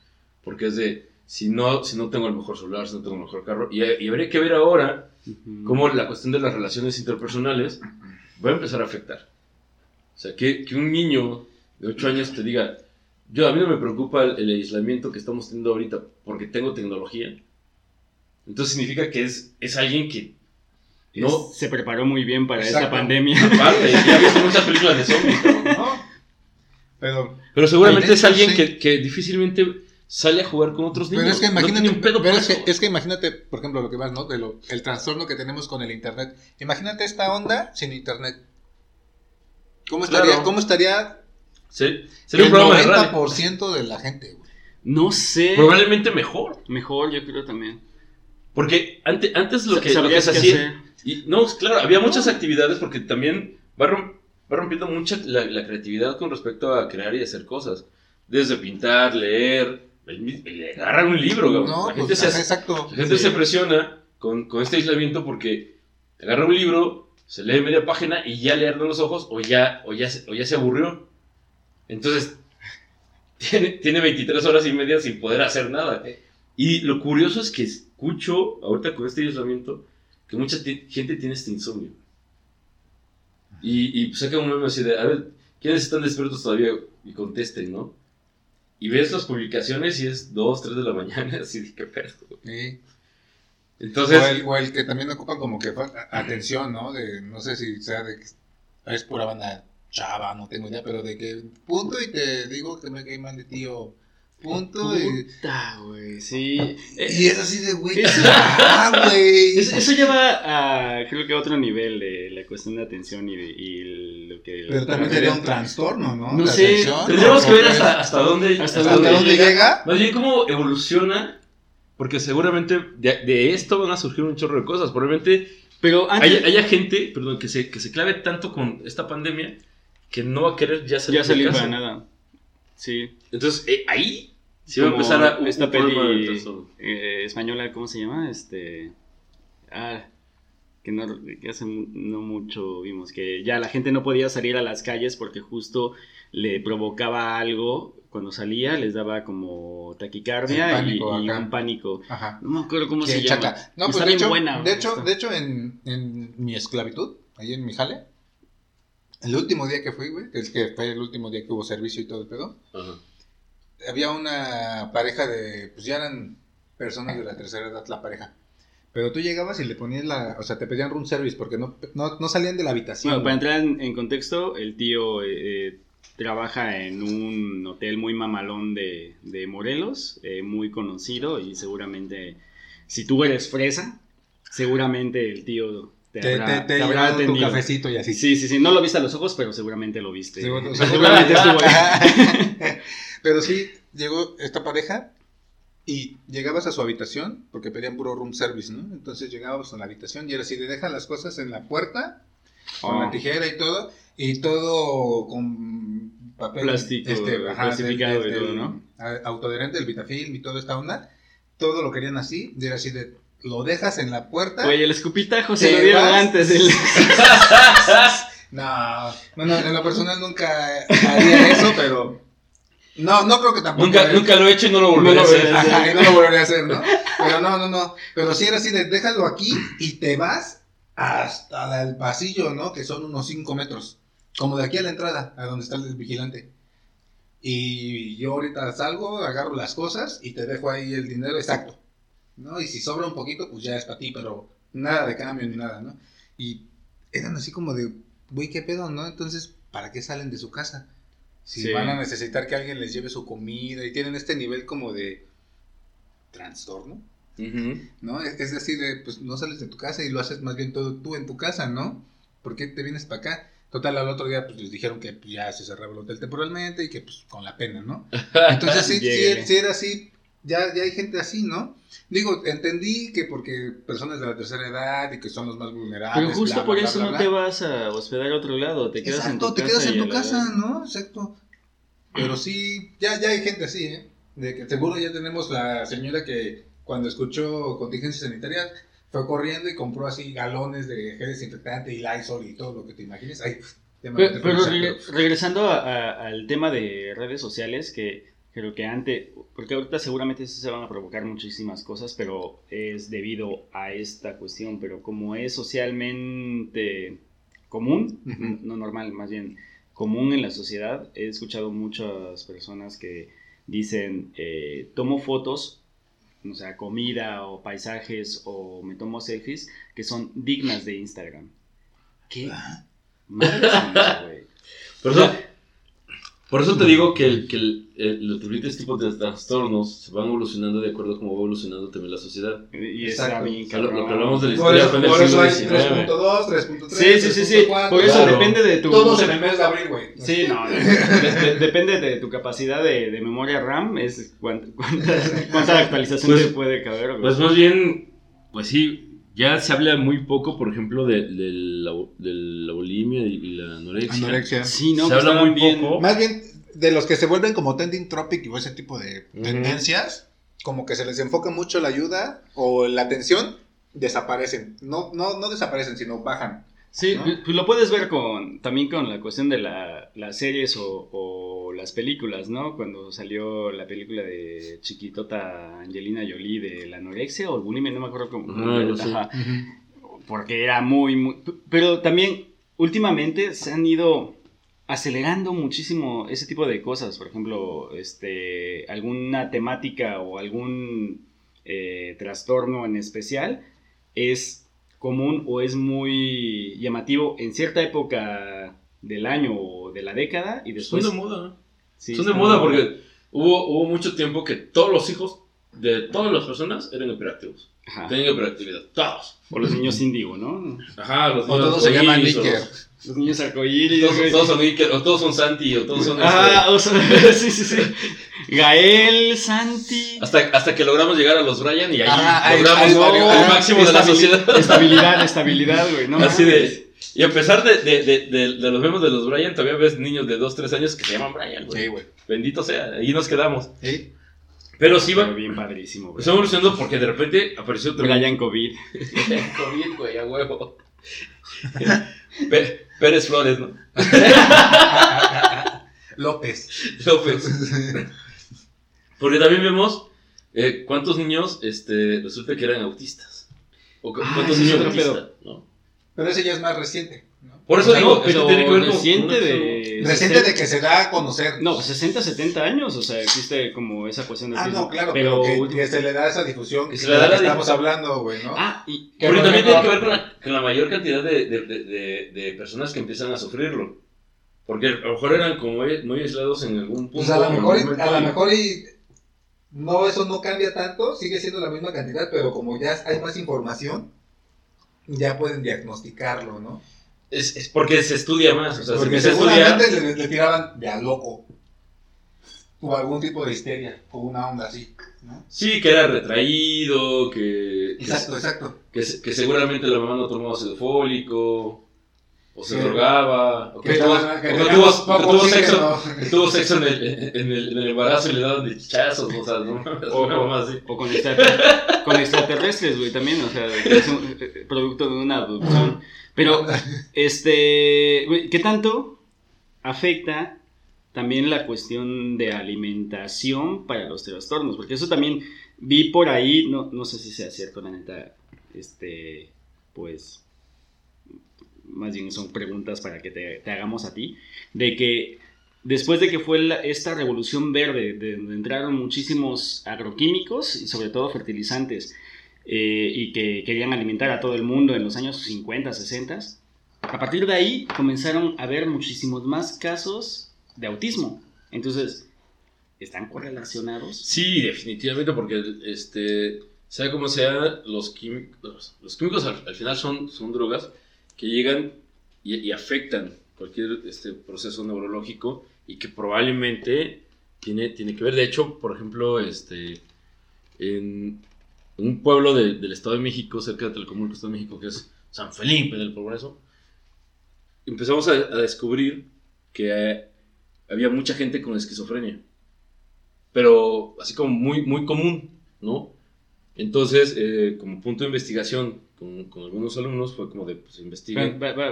Porque es de, si no, si no tengo el mejor celular, si no tengo el mejor carro, y, y habría que ver ahora cómo la cuestión de las relaciones interpersonales va a empezar a afectar. O sea, que, que un niño de 8 años te diga, yo a mí no me preocupa el, el aislamiento que estamos teniendo ahorita porque tengo tecnología. Entonces significa que es, es alguien que no, Es- se preparó muy bien para esta Exacto. pandemia. aparte, ya ha visto muchas películas de zombies. ¿No? Pero, Pero seguramente es alguien sí. que, que difícilmente sale a jugar con otros niños. pero es que No imagínate, pedo pero es, que, es que imagínate, por ejemplo, lo que vas, ¿no? De lo, el trastorno que tenemos con el internet. Imagínate esta onda sin internet. ¿Cómo estaría, Claro. ¿cómo estaría Sí, sería el un programa de radio. 90% de la gente, güey? No sé. Probablemente mejor. Mejor, yo creo también. Porque antes, antes lo que, lo que se hacía. Y, no, claro, había muchas actividades porque también va, rom- va rompiendo mucha la, la creatividad con respecto a crear y hacer cosas. Desde pintar, leer, el le agarran un libro. No, la gente, pues, se, exacto. la gente Sí. se presiona con, con este aislamiento porque agarra un libro, se lee media página y ya le arden los ojos o ya, o ya, se, o ya se aburrió. Entonces, tiene, tiene 23 horas y media sin poder hacer nada. Y lo curioso es que escucho, ahorita con este aislamiento, que mucha gente tiene este insomnio. Y, y saca un meme así de, a ver, ¿quiénes están despiertos todavía? Y contesten, ¿no? y ves las publicaciones y es 2, 3 de la mañana, así de qué pedo. Sí. Entonces, o, el, o el que también ocupa como que atención, ¿no? De, no sé si sea de que es pura banda chava, no tengo idea, pero de que punto y te digo que me cae mal de tío, punto y... Puta, güey, sí. Eh, Y es así de, güey, Eso- ah, güey. Eso, eso lleva a, creo que a otro nivel de la cuestión de atención y, de- y lo que... Pero también sería un trastorno, ¿no? No La sé, atención, tendríamos que ver hasta, hasta dónde, Hasta ¿Hasta dónde dónde llega? Más bien cómo evoluciona, porque seguramente de, de esto van a surgir un chorro de cosas. Probablemente Pero antes... haya, haya gente, perdón, que se, que se clave tanto con esta pandemia que no va a querer ya salir ya de casa. para nada. Sí. Entonces, eh, ahí sí va a empezar a, un, esta un peli eh, española, ¿cómo se llama? Este... Ah, que, no, que hace mu- no mucho vimos que ya la gente no podía salir a las calles porque justo le provocaba algo cuando salía, les daba como taquicardia y, y un pánico. Ajá. No me acuerdo cómo se chaca. llama. No, pues Está de bien hecho, buena, de hecho, de hecho en, en mi esclavitud, ahí en mi jale, el último día que fui, güey, que es que fue el último día que hubo servicio y todo el pedo, Ajá. había una pareja de, pues ya eran personas de la tercera edad la pareja. Pero tú llegabas y le ponías la, o sea, te pedían room service porque no, no, no salían de la habitación. Bueno, para entrar en, en contexto, el tío eh, eh, trabaja en un hotel muy mamalón de, de Morelos, eh, muy conocido y seguramente, si tú eres fresa, seguramente el tío te, te, habrá, te, te habrá tu cafecito y así. Sí, sí, sí, no lo viste a los ojos, pero seguramente lo viste. Sí, bueno, O sea, seguramente estuvo ahí. Pero sí, llegó esta pareja y llegabas a su habitación, porque pedían puro room service, ¿no? Entonces llegábamos a la habitación y era así, de dejan las cosas en la puerta, con la Oh. tijera y todo, y todo con papel Plástico, plastificado y todo, ¿no? Autoadherente, el Vitafilm y toda esta onda, todo lo querían así, y era así de, lo dejas en la puerta. Oye, el escupitajo se lo dieron vas. antes. No, bueno, en lo personal nunca haría eso, pero... No, no creo que tampoco... Nunca, nunca lo he hecho y no lo volveré No a hacer. Ajá, y no lo volveré a hacer, ¿no? Pero no, no, no. Pero si era así de déjalo aquí y te vas hasta el pasillo, ¿no? Que son unos 5 metros. Como de aquí a la entrada, a donde está el vigilante. Y yo ahorita salgo, agarro las cosas y te dejo ahí el dinero exacto. ¿No? Y si sobra un poquito, pues ya es para ti, pero nada de cambio ni nada, ¿no? Y eran así como de, güey, ¿qué pedo, no? Entonces, ¿para qué salen de su casa? Si Sí. van a necesitar que alguien les lleve su comida y tienen este nivel como de trastorno. ¿no? Es decir, de, pues no sales de tu casa y lo haces más bien todo tú en tu casa, ¿no? ¿Por qué te vienes para acá? Total, al otro día pues les dijeron que pues, ya se cerraba el hotel temporalmente y que pues con la pena, ¿no? Entonces sí, sí, sí era así, ya, ya hay gente así, ¿no? Digo, entendí que porque personas de la tercera edad y que son los más vulnerables. Pero justo bla, por bla, eso bla, no te vas a hospedar a otro lado, te quedas Exacto, en tu te casa. quedas en tu casa, ¿no? Exacto. Pero sí, ya, ya hay gente así, ¿eh? De que seguro ya tenemos la señora que cuando escuchó contingencia sanitaria fue corriendo y compró así galones de gel desinfectante y Lysol y todo lo que te imagines. Ay, Pero, regresando a- a- al tema de redes sociales, que creo que antes, porque ahorita seguramente se van a provocar muchísimas cosas, pero es debido a esta cuestión, pero como es socialmente común, no normal, más bien común en la sociedad, he escuchado muchas personas que dicen, eh, tomo fotos, o sea, comida o paisajes o me tomo selfies que son dignas de Instagram. ¿Qué? Madre santa, güey. Eso, por eso te digo que, el- que el- el- los diferentes tipos de trastornos se van evolucionando de acuerdo a cómo va evolucionando también la sociedad. Y está Exacto. bien, lo, lo que hablamos de la historia fue en el siglo XIX. 3.2, 3.3. Sí, sí, sí, sí. 3.4, Por eso Claro. depende de tu. Todos en el mes de abril, güey. Sí, no. de- de- depende de tu capacidad de, de memoria RAM, es cuánta, cuánta, cuánta actualización Pues- te puede caber. güey. Pues más bien, pues sí, ya se habla muy poco, por ejemplo, de, de la, de la bulimia y, la anorexia. Anorexia. sí, no, se habla muy bien- poco. Más bien, de los que se vuelven como trending topic y ese tipo de tendencias, como que se les enfoca mucho la ayuda o la atención, desaparecen. No, no, no desaparecen, sino bajan. Sí, ¿no? pues lo puedes ver con también con la cuestión de la- las series o, o las películas, ¿no? Cuando salió la película de chiquitota Angelina Jolie de la anorexia o el bulimia, no me acuerdo cómo. Ah, no. Ajá. porque era muy, muy... Pero también últimamente se han ido acelerando muchísimo ese tipo de cosas. Por ejemplo, este, alguna temática o algún eh, trastorno en especial es común o es muy llamativo en cierta época del año o de la década y después... Son de moda. Sí, Son de moda porque hubo, hubo mucho tiempo que todos los hijos de todas las personas eran hiperactivos. Ajá. Tenían hiperactividad. Todos. O los niños índigo, ¿no? Ajá, los O niños todos se llaman o Iker. Los- niños arcoíris. Todos, son Iker, o todos son Santi, o todos son. Ah, este, o sea, sí, sí, sí. Gael, Santi. hasta, hasta que logramos llegar a los Brian y ahí Ah, logramos ahí el máximo de la sociedad. Estabilidad, estabilidad, güey. No Así mames. de. Y a pesar de, de, de, de- de los memes de los Brian, todavía ves niños de 2, 3 años que se llaman Brian, güey. Sí, güey. Bendito sea, ahí nos quedamos. Sí. Pero sí va. bien padrísimo, güey. Está evolucionando porque de repente apareció otro. Brian COVID. COVID, güey, a huevo. Pérez Flores, ¿no? López. López. Porque también vemos eh, cuántos niños este, resulta que eran autistas. O cu- Ah, cuántos niños otro autistas. ¿no? Pero ese ya es más reciente. Por eso O sea, digo, pero tiene que ver con- reciente con de... Reciente de que se da a conocer. No, 60, 70 años, o sea, existe como esa cuestión de Ah, no, claro, pero... pero, que, que se le da esa difusión Que que, se le da la estamos difusión. hablando, güey, ¿no? Ah, y... Por también ejemplo, tiene que ver con la, con la mayor cantidad de, de, de, de- de personas que empiezan a sufrirlo. Porque a lo mejor eran como muy muy aislados en algún punto. Pues a lo mejor, a lo mejor y no, eso no cambia tanto, sigue siendo la misma cantidad, pero como ya hay más información, ya pueden diagnosticarlo, ¿no? Es, es porque se estudia más. O sea, se Porque estudiar. seguramente le, le tiraban de a loco, o algún tipo de histeria, o una onda así, ¿no? Sí, que era retraído, que, que, Exacto, exacto. que, que seguramente la mamá no tomaba fólico, o se Sí. drogaba, o que, Que tuvo, que o que sexo, que tuvo sexo en el, en, el, en el embarazo y le daban de chichazos, o sea, no O- con, extrater- con extraterrestres, güey, también, o sea, es un eh, producto de una abducción. Pero, este, güey, ¿qué tanto afecta también la cuestión de alimentación para los trastornos? Porque eso también vi por ahí, no, no sé si sea cierto, la neta, este, pues, más bien son preguntas para que te, te hagamos a ti, de que después de que fue la- esta revolución verde, de donde entraron muchísimos agroquímicos y sobre todo fertilizantes, eh, y que querían alimentar a todo el mundo en los años 50, 60, a partir de ahí comenzaron a haber muchísimos más casos de autismo. Entonces, ¿están correlacionados? Sí, definitivamente, porque este, sea como sea, los químicos, los, químicos al, al final son, son drogas que llegan y, afectan cualquier este, proceso neurológico y que probablemente tiene, tiene que ver. De hecho, por ejemplo, este, en un pueblo de- del Estado de México, cerca de Telcomulco, Estado de México, que es San Felipe del Progreso, empezamos a, a descubrir que eh, había mucha gente con esquizofrenia pero así como muy, muy común, ¿no? Entonces, eh, como punto de investigación con, con algunos alumnos fue como de, pues,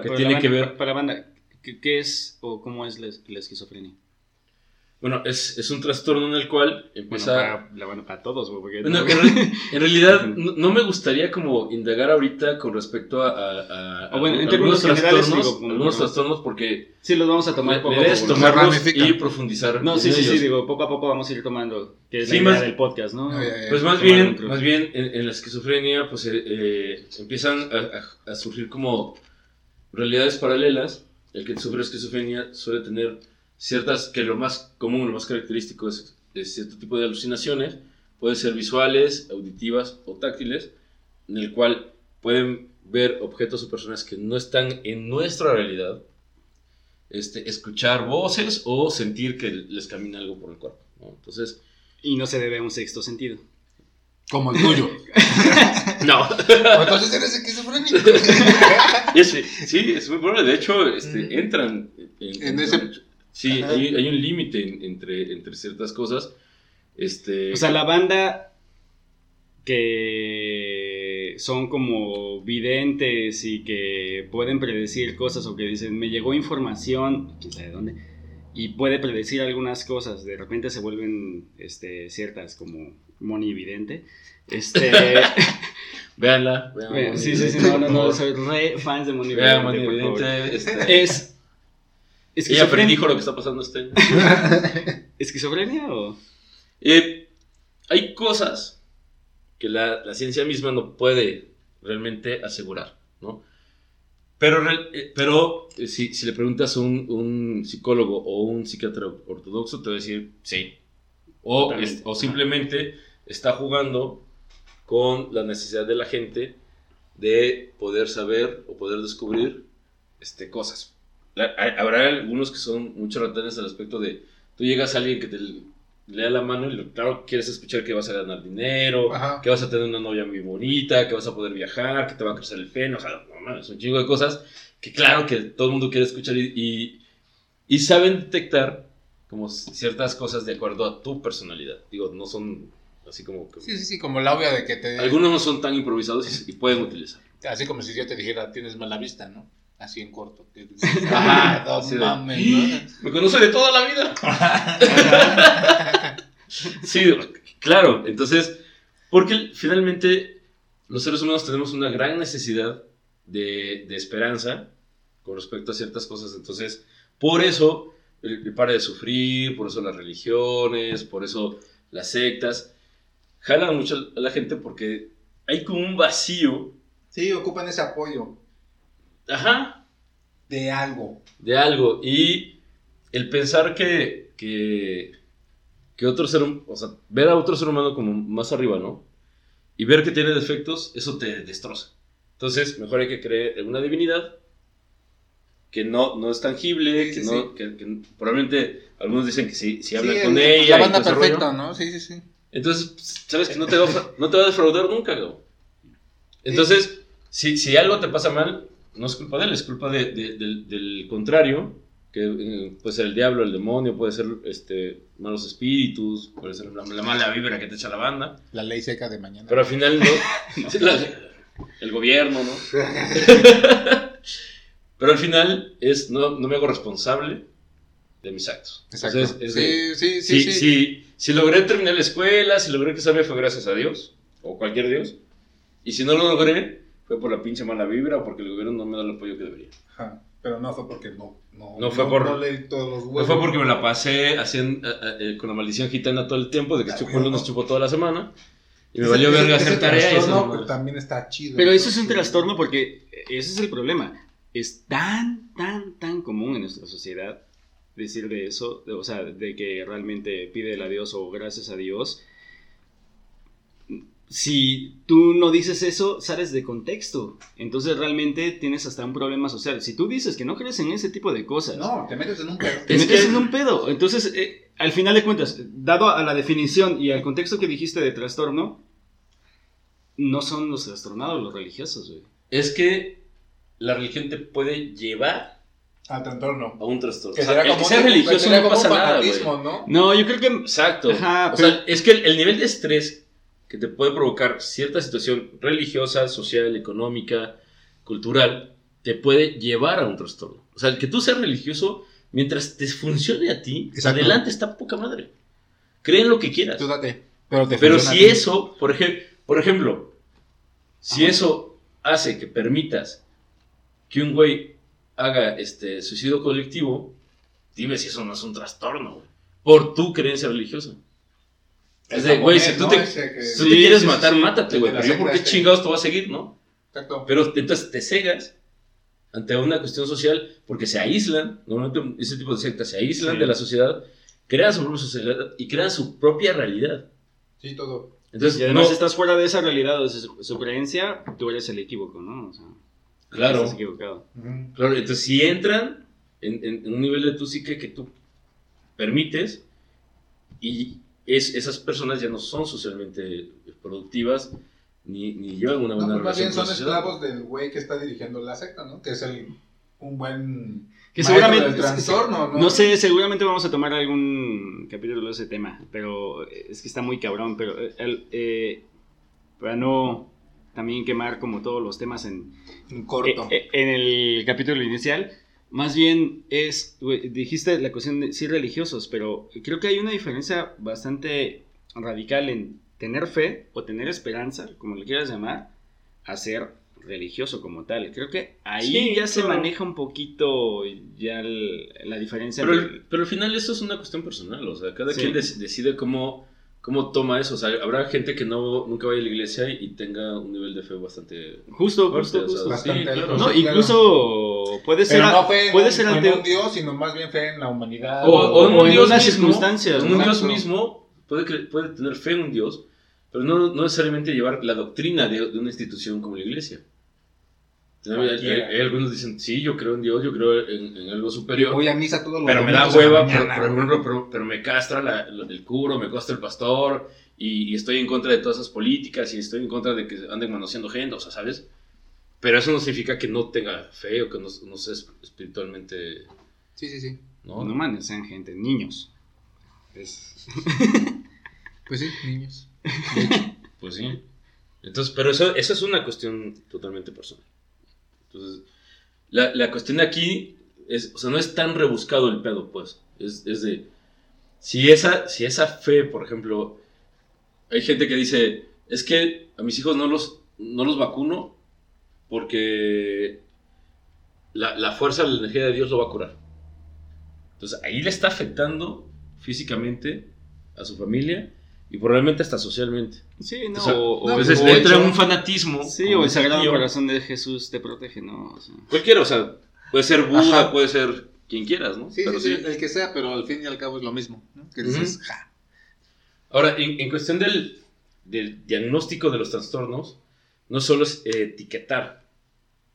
¿Qué para tiene la que banda- ver? pa- Para la banda, ¿qué, qué es o cómo es la, la esquizofrenia? Bueno, es, es un trastorno en el cual Bueno, empieza... para, la banda- para todos, güey. porque Bueno, no- en, re- en realidad no, no me gustaría como indagar ahorita con respecto a, a- a O bueno, en algunos trastornos, digo, como- algunos trastornos porque sí, los vamos a tomar poco a poco. tomarlos y profundizar No, sí, sí, sí, digo, poco a poco vamos a ir tomando, que es Sí, la idea más- del podcast, ¿no? Ah, ya, ya. Pues más bien, más bien en, en la esquizofrenia, pues eh, eh, empiezan a, a- a surgir como realidades paralelas. El que sufre esquizofrenia suele tener ciertas, que lo más común, lo más característico es, es cierto tipo de alucinaciones, pueden ser visuales, auditivas o táctiles, en el cual pueden ver objetos o personas que no están en nuestra realidad, este, escuchar voces o sentir que les camina algo por el cuerpo. ¿no? Entonces, Y no se debe a un sexto sentido. Como el tuyo. no. Entonces eres esquizofrénico. Es- sí, es muy probable. De hecho, este, entran en, En ese- Sí, Ajá. hay, hay un límite en- entre, entre ciertas cosas. Este, O sea, la banda que son como videntes y que pueden predecir cosas o que dicen, me llegó información, quién sabe de dónde, y puede predecir algunas cosas, de repente se vuelven este, ciertas como Moni Vidente. Este, Véanla. Moni sí, sí, sí, no, no, no, soy re fans de Moni Vean. Moni. Vidente, este, Es, Ella predijo lo que está pasando este año. ¿Esquizofrenia o...? Eh, hay cosas que la, la ciencia misma no puede realmente asegurar, ¿no? Pero, eh, pero eh, si, si le preguntas a un, un psicólogo o un psiquiatra ortodoxo, te va a decir sí. O, es- o simplemente está jugando con la necesidad de la gente de poder saber o poder descubrir este, cosas. La- habrá algunos que son mucho ratones al aspecto de tú llegas a alguien que te lea la mano y claro quieres escuchar que vas a ganar dinero, Ajá. que vas a tener una novia muy bonita, que vas a poder viajar, que te va a crecer el pelo, o sea, no mames, un chingo de cosas que claro que todo el mundo quiere escuchar y, y, y saben detectar como ciertas cosas de acuerdo a tu personalidad. Digo, no son así como... que- Sí, sí, sí, como la obvia de que te... Algunos no son tan improvisados y, y pueden utilizar. Así como si yo te dijera, tienes mala vista, ¿no? Así en corto. que dices, Ajá, "Ah, no sí mames, ¿no? Me conoce de toda la vida. Sí, claro. Entonces, porque finalmente los seres humanos tenemos una gran necesidad de, de esperanza con respecto a ciertas cosas. Entonces, por eso el, el para de sufrir, por eso las religiones, por eso las sectas, jalan mucho a la gente porque hay como un vacío, Sí, ocupan ese apoyo ajá, de algo. de algo. Y el pensar que, que, que otro ser, o sea, ver a otro ser humano como más arriba, ¿no? Y ver que tiene defectos, eso te destroza. Entonces, mejor hay que creer en una divinidad que no, no es tangible, Sí, que sí, no, que, que probablemente algunos dicen que si, si hablan Sí, con el- ella. La banda perfecta, ¿no? Sí, sí, sí. entonces, sabes que no te va, no te va a defraudar nunca, güey. Entonces, si, si algo te pasa mal, no es culpa de él, es culpa de- de- del, del contrario, que eh, puede ser el diablo, el demonio, puede ser este, malos espíritus, puede ser la, la mala vibra que te echa la banda, La ley seca de mañana. pero al final no. La- el gobierno, ¿no? pero al final es, no, no me hago responsable de mis actos. Exacto. Entonces, es de- sí, sí, si, sí, sí. si, si logré terminar la escuela, si logré que salga fue gracias a Dios, o cualquier Dios. Y si no lo logré, fue por la pinche mala vibra o porque el gobierno no me da el apoyo que debería. Ajá, Pero no fue porque no. No, No fue por- No leí todos los No huevos. fue porque me la pasé haciendo, eh, eh, con la maldición gitana todo el tiempo, de que chupó bueno. lunes, chupó toda la semana. Y me valió verga hacer tarea eso. pues, también está chido. Pero eso es un trastorno porque ese es el problema. Es tan, tan, tan común en nuestra sociedad decir de eso, de- o sea, de que realmente pide a Dios o gracias a Dios. Si tú no dices eso, sales de contexto. Entonces realmente tienes hasta un problema social. Si tú dices que no crees en ese tipo de cosas, No, te metes en un pedo. te Es metes que- en un pedo. Entonces, eh, al final de cuentas, dado a la definición y al contexto que dijiste de trastorno, no son los trastornados los religiosos, güey. Es que la religión te puede llevar Al trastorno. a un trastorno. Que O sea, será el como que sea religioso no como un pasa nada, güey. fanatismo, ¿no? No, yo creo que Exacto. Ajá, o pero- sea, es que el, el nivel de estrés que te puede provocar cierta situación religiosa, social, económica, cultural, te puede llevar a un trastorno. O sea, el que tú seas religioso, mientras te funcione a ti, Exacto. adelante está poca madre. Cree en lo que quieras. Tú date. Pero, te Pero funciona si eso, por, ej- por ejemplo, si Ajá. eso hace que permitas que un güey haga este suicidio colectivo, dime si eso no es un trastorno, güey, por tu creencia religiosa. Es de, güey, si tú ¿no? te, Ese que- si tú te Sí, quieres sí, matar, sí. mátate, güey. Pero yo, ¿por qué chingados te voy a seguir, no? Exacto. Pero entonces te cegas ante una cuestión social porque se aíslan, normalmente ese tipo de sectas se aíslan Sí. de la sociedad, crean su propia sociedad y crean su propia realidad. Sí, todo. Entonces, y además no- estás fuera de esa realidad, o de su, su creencia, tú eres el equívoco, ¿no? O sea, Claro. Estás equivocado. Ujú. Claro, entonces si entran en, en- en un nivel de tu psique que tú permites y es, esas personas ya no son socialmente productivas ni, ni llevan una No, buena pues más relación bien con la son sociedad. esclavos del güey que está dirigiendo la secta, ¿no? Que es el, un buen. Que seguramente. del trastorno, ¿no? No sé, seguramente vamos a tomar algún capítulo de ese tema, pero es que está muy cabrón, pero eh, el, eh, para no también quemar como todos los temas en, Un corto. Eh, eh, en el capítulo inicial, más bien es, dijiste la cuestión de sí religiosos, pero creo que hay una diferencia bastante radical en tener fe o tener esperanza, como le quieras llamar, a ser religioso como tal. Creo que ahí Sí, ya se maneja un poquito ya el- la diferencia. Pero, entre- pero al final eso es una cuestión personal, o sea, cada Sí. quien dec- decide cómo, cómo toma eso. O sea, habrá gente que no, nunca vaya a la iglesia y, y tenga un nivel de fe bastante... Justo, fuerte, justo, o sea, justo. Bastante sí, alto. claro. No, incluso puede ser, Pero no fe en puede un- ser en un Dios, sino más bien fe en la humanidad. O, o en o un en Dios unas mismo, circunstancias, en un Dios mismo puede, puede tener fe en un Dios, pero no, no necesariamente llevar la doctrina de, de una institución como la iglesia. Hay, Cualquiera. hay- hay algunos dicen, sí, yo creo en Dios, yo creo en, en algo superior. Voy a misa todos los Pero me da hueva, pero, pero, por ejemplo, pero- pero me castra la- la- el curo, me castra el pastor, y, y estoy en contra de todas esas políticas, y estoy en contra de que anden manoseando gente, o sea, ¿sabes? Pero eso no significa que no tenga fe o que no, no sea espiritualmente... Sí, sí, sí. ¿no? No mames, sean gente, niños. Es- Pues sí, niños. Pues sí. Entonces, pero eso, eso es una cuestión totalmente personal. Entonces, la, la cuestión aquí es, o sea, no es tan rebuscado el pedo, pues. Es, es de, si esa, si esa fe, por ejemplo, hay gente que dice, es que a mis hijos no los, no los vacuno porque la, la fuerza, la energía de Dios lo va a curar. Entonces, ahí le está afectando físicamente a su familia y probablemente hasta socialmente. Sí, no. O sea, o, o- Entonces o- le entra hecho- un fanatismo. Sí, o el Sagrado tío. Corazón de Jesús te protege, ¿no? O sea, Cualquiera, o sea, puede ser Buda, Ajá. puede ser quien quieras, ¿no? Sí, Pero sí, sí, el que sea, pero al fin y al cabo es lo mismo. ¿no? Que dices, Ujú. ja. Ahora, en, en cuestión del, del diagnóstico de los trastornos, no solo es eh, etiquetar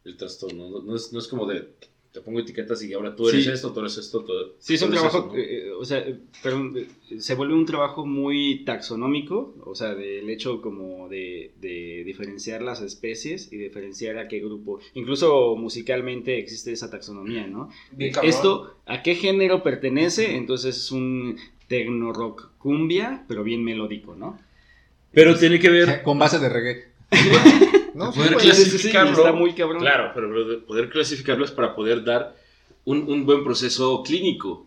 el trastorno, no, no es, no es como de, te pongo etiquetas y ahora tú eres Sí. esto, tú eres esto, tú, Sí, es un trabajo, eso, ¿no? eh, o sea, eh, perdón, eh, se vuelve un trabajo muy taxonómico, o sea, del hecho como de, de diferenciar las especies y diferenciar a qué grupo, incluso musicalmente existe esa taxonomía, ¿no? Bien. Esto, ¿a qué género pertenece? Entonces es un tecno rock cumbia, pero bien melódico, ¿no? Pero tiene que ver, Con base de reggae. ¿No? Poder Sí, clasificarlo. está muy cabrón. claro, pero pero de poder clasificarlo es para poder dar un, un buen proceso clínico.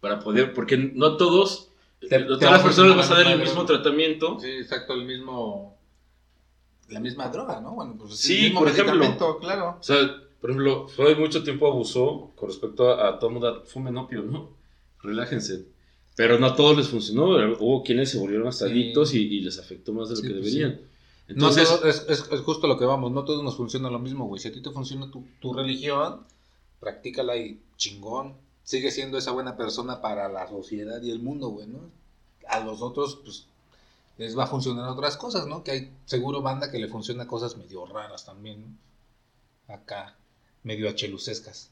Para poder, porque no todos, Te- no te todas las personas vas a dar el mismo tratamiento. Sí, exacto, el mismo. La misma droga, ¿no? Bueno, pues Sí, el mismo por ejemplo. claro. O sea, por ejemplo, Freud mucho tiempo abusó con respecto a, a todo mundo, fumen opio, ¿no? Relájense. Pero no a todos les funcionó. Hubo quienes se volvieron hasta Sí. adictos y, y les afectó más de lo Sí, que pues deberían. No Entonces, todo- es, es- es justo lo que vamos, no todos nos funciona lo mismo, güey. Si a ti te funciona tu, tu religión, practícala y chingón. Sigue siendo esa buena persona para la sociedad y el mundo, güey, ¿no? A los otros, pues, les va a funcionar otras cosas, ¿no? Que hay seguro banda que le funciona cosas medio raras también, ¿no? Acá, medio achelucescas.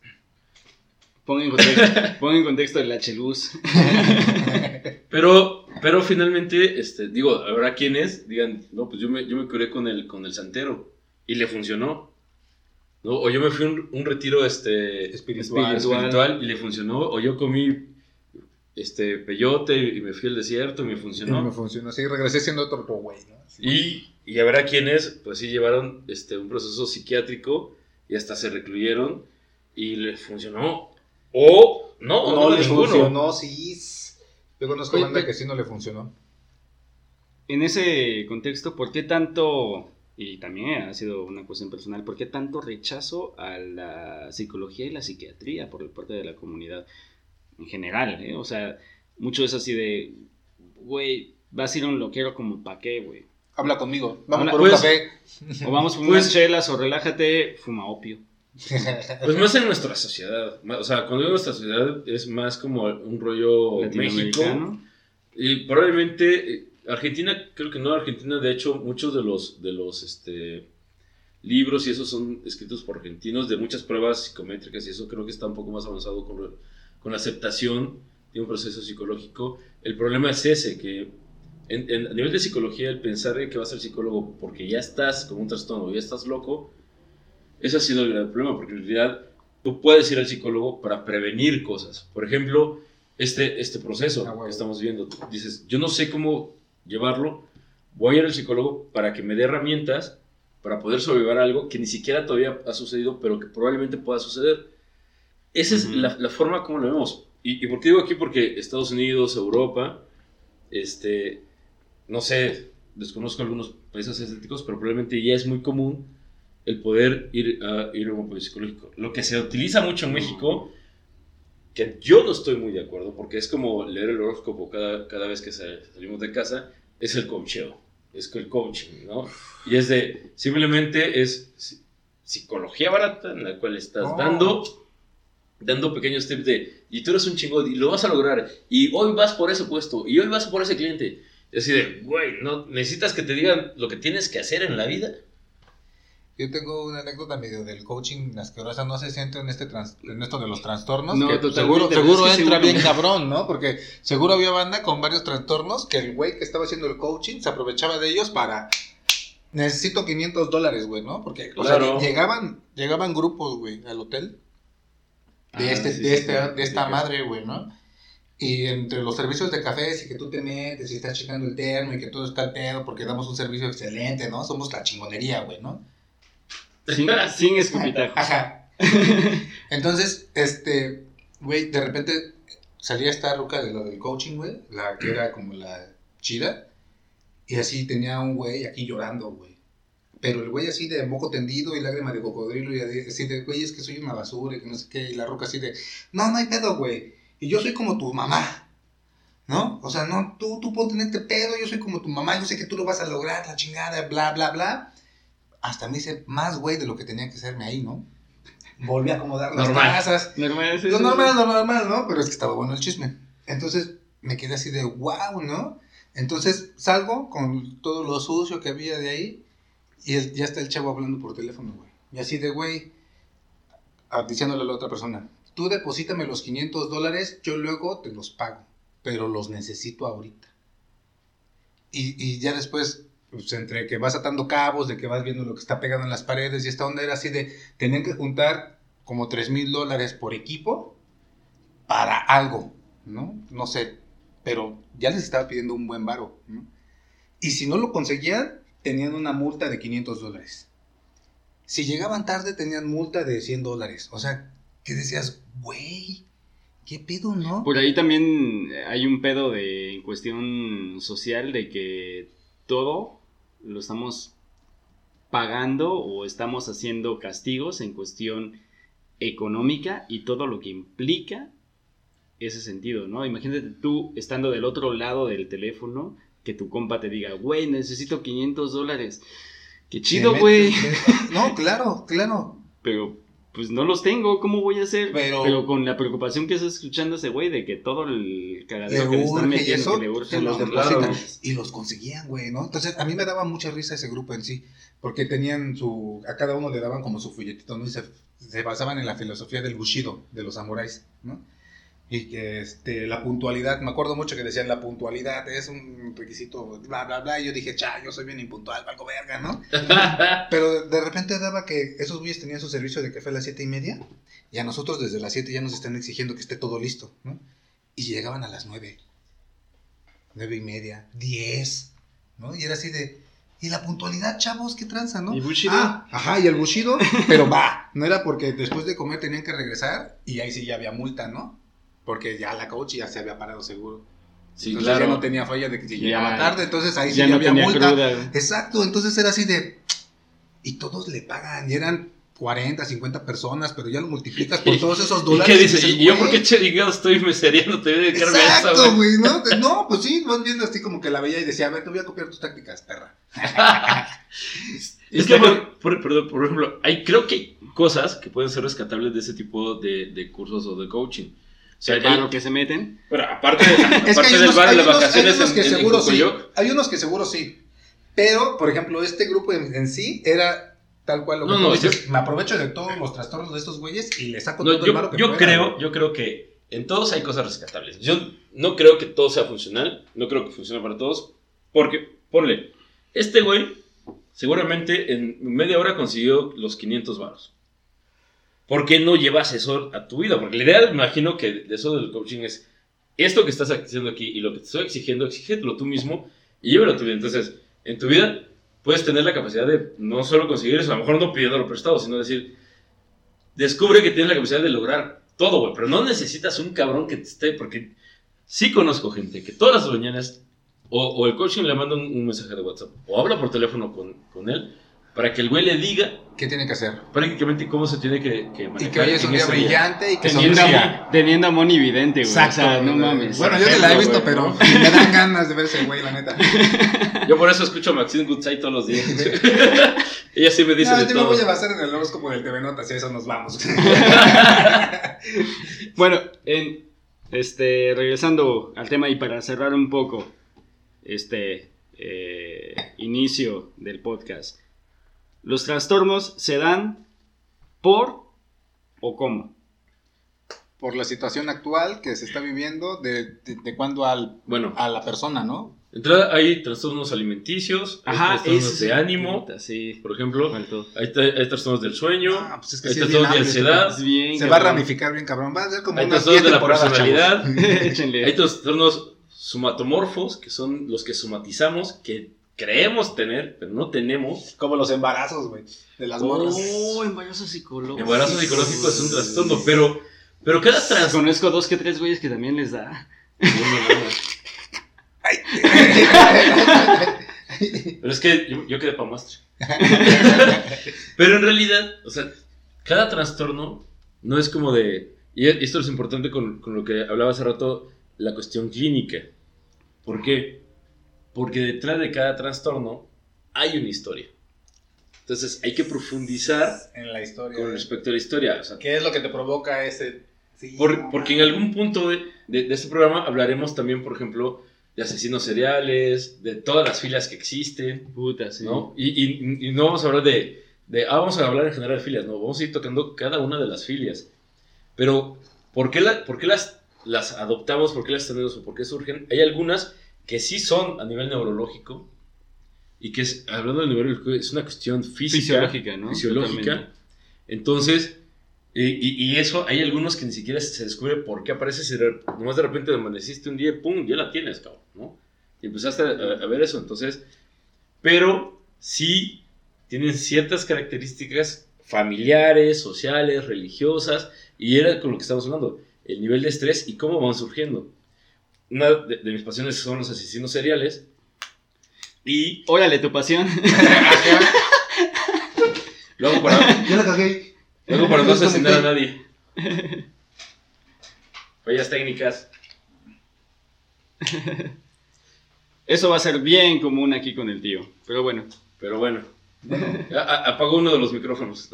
Pon en contexto, pon en contexto el H-Luz. pero, pero finalmente, este, digo, habrá quienes digan, no, pues yo me, yo me curé con el, con el santero y le funcionó. ¿no? O yo me fui a un, un retiro este, Espiritual. espiritual y le funcionó. O yo comí este, peyote y me fui al desierto y me funcionó. No me funciona así, regresé siendo otro güey, ¿no? Así. Y, y habrá quienes, pues sí, llevaron este, un proceso psiquiátrico y hasta se recluyeron y les funcionó. O no, no, no, le ninguno. funcionó, sí. Yo conozco Oye, banda que sí no le funcionó. En ese contexto, ¿por qué tanto, y también ha sido una cuestión personal, por qué tanto rechazo a la psicología y la psiquiatría por parte de la comunidad en general? ¿eh? O sea, mucho es así de, güey, vas a ir a un loquero como pa' qué, güey. Habla conmigo, vamos Habla- por un pues- café. O vamos por Pues- unas chelas o relájate, fuma opio. Pues más en nuestra sociedad. O sea, cuando digo nuestra sociedad es más como un rollo México. Y probablemente eh, Argentina, creo que no, Argentina, de hecho, muchos de los, de los este, libros y esos son escritos por argentinos, de muchas pruebas psicométricas y eso creo que está un poco más avanzado con, con la aceptación de un proceso psicológico. El problema es ese, que en- en- a nivel de psicología, el pensar en que vas a ser psicólogo porque ya estás con un trastorno, ya estás loco, ese ha sido el gran problema, porque en realidad tú puedes ir al psicólogo para prevenir cosas. Por ejemplo, este, este proceso Ah, huevo. que estamos viendo. Dices, yo no sé cómo llevarlo, voy a ir al psicólogo para que me dé herramientas para poder sobrevivir algo que ni siquiera todavía ha sucedido, pero que probablemente pueda suceder. Esa es Ujú. la, la forma como lo vemos. ¿Y, ¿Y por qué digo aquí? Porque Estados Unidos, Europa, este, no sé, desconozco algunos países asiáticos, pero probablemente ya es muy común el poder ir a, ir a un apoyo psicológico. Lo que se utiliza mucho en México, que yo no estoy muy de acuerdo, porque es como leer el horóscopo cada, cada vez que salimos de casa, es el coacheo, es el coaching, ¿no? Y es de, simplemente es psicología barata en la cual estás Oh. dando, dando pequeños tips de, y tú eres un chingón y lo vas a lograr, y hoy vas por ese puesto, y hoy vas por ese cliente. Es así de, güey, ¿no? ¿necesitas que te digan lo que tienes que hacer en la vida? Yo tengo una anécdota medio del coaching asquerosa, no sé si entra en, este trans- en esto de los trastornos, No, que seguro, seguro es que entra seguro- bien cabrón, ¿no? Porque seguro había banda con varios trastornos que el güey que estaba haciendo el coaching se aprovechaba de ellos para... Necesito 500 dólares, güey, ¿no? Porque o sea, Claro. llegaban, llegaban grupos, güey, al hotel de, Ah, este, sí, de, este- sí, de esta sí. madre, güey, ¿no? Y entre los servicios de cafés y que tú te metes y estás checando el termo y que todo está al pedo porque damos un servicio excelente, ¿no? Somos la chingonería, güey, ¿no? Sin, sin escupitajos. Ajá. Entonces, este, güey, de repente salía esta ruca de lo del coaching, güey, la que era como la chida, y así tenía un güey aquí llorando, güey. Pero el güey así de moco tendido y lágrima de cocodrilo y así de, güey, es que soy una basura y que no sé qué, y la ruca así de, no, no hay pedo, güey, y yo soy como tu mamá, ¿no? O sea, no, tú, tú ponte en este pedo, yo soy como tu mamá, yo sé que tú lo vas a lograr, la chingada, bla, bla, bla. Hasta me hice más güey de lo que tenía que hacerme ahí, ¿no? Volví a acomodar las Normal. casas. Normal, sí, sí, normal, normal, ¿no? Pero es que estaba bueno el chisme. Entonces me quedé así de wow, ¿no? Entonces salgo con todo lo sucio que había de ahí y el- ya está el chavo hablando por teléfono, güey. Y así de, güey, diciéndole a la otra persona, tú deposítame los 500 dólares, yo luego te los pago, pero los necesito ahorita. Y, y ya después, pues entre que vas atando cabos, de que vas viendo lo que está pegado en las paredes y esta onda era así de, tenían que juntar como 3 mil dólares por equipo para algo, ¿no? No sé, pero ya les estaba pidiendo un buen varo, ¿no? Y si no lo conseguían, tenían una multa de 500 dólares. Si llegaban tarde, tenían multa de 100 dólares. O sea, que decías, güey, ¿qué pedo, no? Por ahí también hay un pedo de en cuestión social de que todo lo estamos pagando o estamos haciendo castigos en cuestión económica y todo lo que implica ese sentido, ¿no? Imagínate tú estando del otro lado del teléfono, que tu compa te diga, güey, necesito 500 dólares. Qué chido, güey. No, claro, claro. Pero pues no los tengo, ¿cómo voy a hacer? Pero- con la preocupación que está escuchando ese güey de que todo el cagadero que le están metiendo, eso, que le urge, los no, claro. Y los conseguían, güey, ¿no? Entonces, a mí me daba mucha risa ese grupo en sí, porque tenían su, a cada uno le daban como su folletito, ¿no? Y se, se basaban en la filosofía del Bushido, de los samuráis, ¿no? Y que este, la puntualidad, me acuerdo mucho que decían la puntualidad es un requisito, bla, bla, bla, y yo dije, cha, yo soy bien impuntual, valgo verga, ¿no? Pero de repente daba que esos güeyes tenían su servicio de café a las siete y media, y a nosotros desde las siete ya nos están exigiendo que esté todo listo, ¿no? Y llegaban a las nueve, nueve y media, diez, ¿no? Y era así de, ¿y la puntualidad, chavos? ¿Qué tranza, no? ¿Y Bushido? Ah, ajá, y el bushido, pero va, no era porque después de comer tenían que regresar, y ahí sí ya había multa, ¿no? Porque ya la coach ya se había parado seguro. Sí, entonces claro. ya no tenía falla de que si llegaba tarde, entonces ahí sí ya ya, no había multa. cruda. Exacto, entonces era así de. Y todos le pagan, y eran 40, 50 personas, pero ya lo multiplicas por todos esos ¿Y dólares. qué dice? dices, ¿Y yo por qué chingado estoy mesereando? Te voy a dedicarme a eso, Exacto, güey. ¿no? No, pues sí, vas viendo así como que la veía y decía, a ver, te voy a copiar tus tácticas, perra. Es que, por, por- perdón, por ejemplo, hay, creo que hay cosas que pueden ser rescatables de ese tipo de, de cursos o de coaching. O sea, El hay- paro que se meten. bueno, aparte, de- aparte Es que hay del unos, bar de las unos- hay vacaciones unos en, que en- en seguro sí. Cocoyoc, Hay unos que seguro sí. Pero, por ejemplo, este grupo en, en sí era tal cual lo que No, tú no, dices. yo- Me aprovecho de todos los trastornos de estos güeyes y le saco No, todo el yo, varo que yo pueda, creo, yo creo que en todos hay cosas rescatables. Yo no creo que todo sea funcional, no creo que funcione para todos, porque, ponle, este güey seguramente en media hora consiguió los 500 varos. ¿Por qué no llevas eso a tu vida? Porque la idea, me imagino que de eso del coaching es esto que estás haciendo aquí y lo que te estoy exigiendo, exígetelo tú mismo y llévalo a tu vida. Entonces, en tu vida puedes tener la capacidad de no solo conseguir eso, a lo mejor no pidiéndolo prestado, sino decir, descubre que tienes la capacidad de lograr todo, güey, pero no necesitas un cabrón que te esté, porque sí conozco gente que todas las mañanas o, el coaching le manda un, un mensaje de WhatsApp o habla por teléfono con, con él para que el güey le diga ¿Qué tiene que hacer? prácticamente cómo se tiene que, que Y manejar. que hoy es un día brillante y que Teniendo, sonría. a, teniendo a Moni Vidente, güey. Exacto. O sea, no mames. Bueno, yo ni la he visto, pero me dan ganas de ver ese güey, la neta. Yo por eso escucho a Maxine Goodside todos los días. Ella sí me dice No, de yo me todo. voy a basar en el horóscopo del TV Notas y a eso nos vamos. Bueno, en, este, regresando al tema y para cerrar un poco este eh, inicio del podcast. ¿Los trastornos se dan por o cómo? Por la situación actual que se está viviendo, de, de, de cuando al, Bueno, a la persona, ¿no? entrada hay trastornos alimenticios, hay trastornos de ánimo, Sí, por ejemplo, hay, tra- hay trastornos del sueño, Ah, pues es que hay sí trastornos de ansiedad, Es bien, Se va a ramificar bien, cabrón. Va a ser como hay trastornos 10 de la personalidad, Échenle. hay trastornos somatomorfos, que son los que somatizamos, que creemos tener, pero no tenemos. Como los embarazos, güey. De las morras. Oh, embarazo psicológico. Embarazo psicológico es un trastorno, pero, pero cada trastorno... Conozco dos que tres güeyes que también les da. Pero es que yo, yo quedé para muestra. Pero en realidad, o sea, cada trastorno no es como de... Y esto es importante con, con lo que hablaba hace rato, la cuestión clínica. ¿Por qué? Porque detrás de cada trastorno hay una historia. Entonces hay que profundizar en la historia. con respecto a la historia. O sea, ¿Qué es lo que te provoca ese... Sí, por- porque en algún punto de, de- de este programa hablaremos también, por ejemplo, de asesinos seriales, de todas las filas que existen. Puta, sí. ¿no? Y, y- y no vamos a hablar de, de, ah, vamos a hablar en general de filias, no, vamos a ir tocando cada una de las filias. Pero, ¿por qué, la- por qué las, las adoptamos? ¿Por qué las tenemos? ¿O por qué surgen? Hay algunas que sí son a nivel neurológico y que, es, hablando del neurológico, es una cuestión física, Fisiológica, ¿no? fisiológica. Totalmente. Entonces, y, y- y eso, hay algunos que ni siquiera se descubre por qué aparece, si de- nomás de repente amaneciste un día y pum, ya la tienes, cabrón, ¿no? Y empezaste a, a ver eso, entonces, pero sí tienen ciertas características familiares, sociales, religiosas, y era con lo que estamos hablando, el nivel de estrés y cómo van surgiendo. Una de, de mis pasiones son los asesinos seriales, y Órale, tu pasión. lo hago para, Ya la cagué. lo hago para no asesinar a nadie. Fallas técnicas. Eso va a ser bien común aquí con el tío. Pero bueno. Pero bueno, apagó uno de los micrófonos.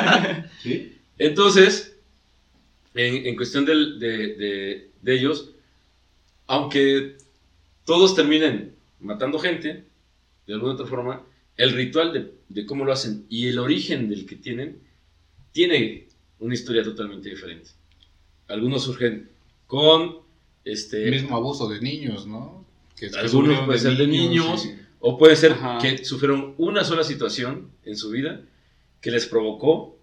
¿Sí? Entonces, en, en cuestión del- de, de- de ellos, aunque todos terminen matando gente, de alguna otra forma, el ritual de, de cómo lo hacen y el origen del que tienen, tiene una historia totalmente diferente. Algunos surgen con este, El mismo abuso de niños, ¿no? Que, Algunos puede ser de niños, y- O puede ser Ajá. que sufrieron una sola situación en su vida que les provocó,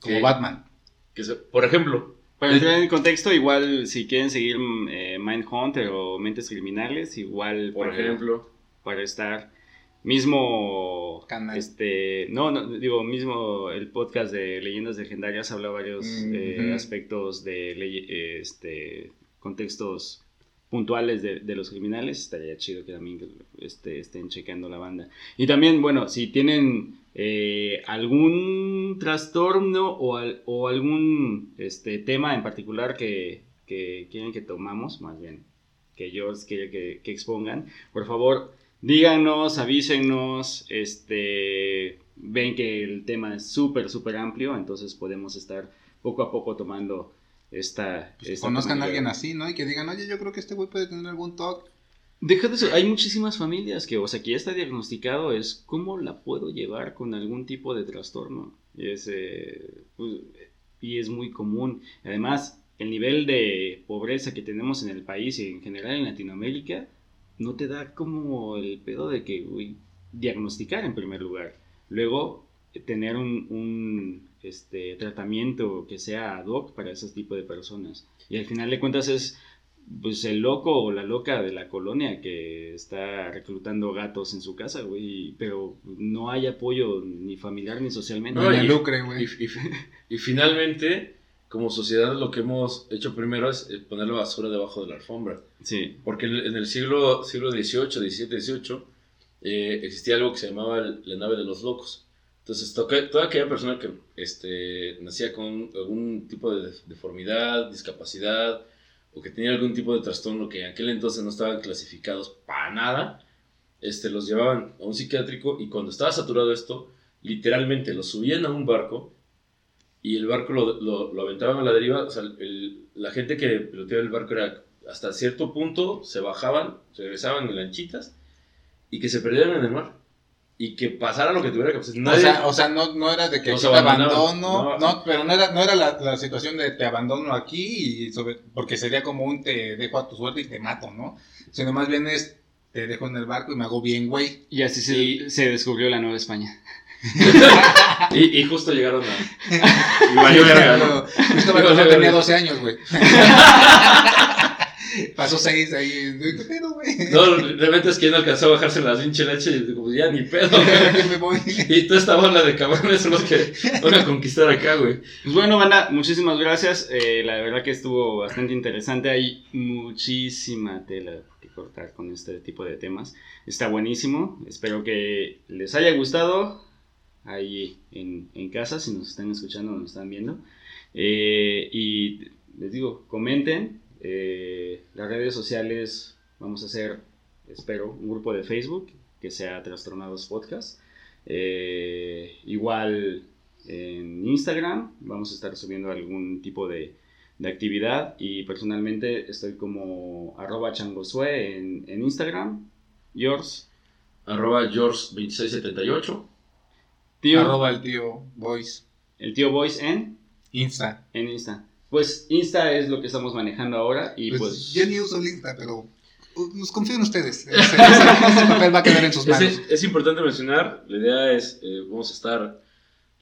Como que- Batman. que se- por ejemplo, Para Eh, entrar en contexto, igual si quieren seguir eh, Mindhunter o Mentes Criminales, igual por para, ejemplo, para estar mismo Canal. este no, no digo mismo el podcast de leyendas legendarias habla varios Mm, eh, aspectos de este contextos puntuales de, de los criminales. Estaría chido que también este, estén checando la banda. Y también bueno si tienen eh, algún trastorno o, al- o algún este tema en particular que, que quieren que tomamos más bien que yo quiero que, que expongan por favor díganos, avísenos, este, ven que el tema es súper, súper amplio, entonces podemos estar poco a poco tomando esta... Pues esta conozcan a alguien así, ¿no? Y que digan, oye, yo creo que este güey puede tener algún TOC. Deja de eso, hay muchísimas familias que, o sea, que ya está diagnosticado, es cómo la puedo llevar con algún tipo de trastorno. Y es, eh, pues, y es muy común. Además, el nivel de pobreza que tenemos en el país y en general en Latinoamérica no te da como el pedo de que, güey, diagnosticar en primer lugar. Luego, tener un, un, este, tratamiento que sea ad hoc para ese tipo de personas. Y al final de cuentas es pues el loco o la loca de la colonia que está reclutando gatos en su casa, güey, pero no hay apoyo ni familiar ni socialmente. No, y- Lucre, güey. y- y finalmente, como sociedad, lo que hemos hecho primero es eh, poner la basura debajo de la alfombra. Sí, Porque en el- en el siglo, siglo XVIII, XVII, XVIII, eh, existía algo que se llamaba la nave de los locos. Entonces, toda aquella persona que este, nacía con algún tipo de deformidad, discapacidad, o que tenía algún tipo de trastorno que en aquel entonces no estaban clasificados para nada, este, los llevaban a un psiquiátrico y cuando estaba saturado esto, literalmente los subían a un barco y el barco lo, lo, aventaban a la deriva. O sea, la gente que piloteaba el barco era hasta cierto punto, se bajaban, se regresaban en lanchitas y que se perdieran en el mar y que pasara lo que tuviera que pasar. o sea, o sea no, no era de que te abandono, no, pero no era, no era la, la, situación de te abandono aquí y sobre, porque sería como un te dejo a tu suerte y te mato, ¿no? Sino más bien es te dejo en el barco y me hago bien, güey. Y así se, se descubrió la Nueva España. y, y, justo llegaron a. Y yo, yo tenía 12 años, güey. Pasó seis ahí. ¿Qué pedo, güey? No, realmente es que no alcanzó a bajarse las pinche leche y digo, pues ya ni pedo, me voy. Y toda esta bola de cabrones son los que van a conquistar acá, güey. Pues bueno, banda, muchísimas gracias. Eh, la verdad que estuvo bastante interesante. Hay muchísima tela que cortar con este tipo de temas. Está buenísimo. Espero que les haya gustado ahí en, en casa, si nos están escuchando o nos están viendo. Eh, y les digo, comenten, eh, las redes sociales, vamos a hacer, espero, un grupo de Facebook que sea Trastornados Podcast. Eh, igual en Instagram vamos a estar subiendo algún tipo de, actividad y personalmente estoy como arroba changosue en, en Instagram. Yours. Arroba Yours2678. Tío. Arroba el tío Voice. El tío Voice en. Insta. En Insta. Pues Insta es lo que estamos manejando ahora y pues... pues yo ni uso Insta, pero nos pues, confío en ustedes. Ese, papel va a quedar en sus manos. Es, importante mencionar, la idea es, eh, vamos a estar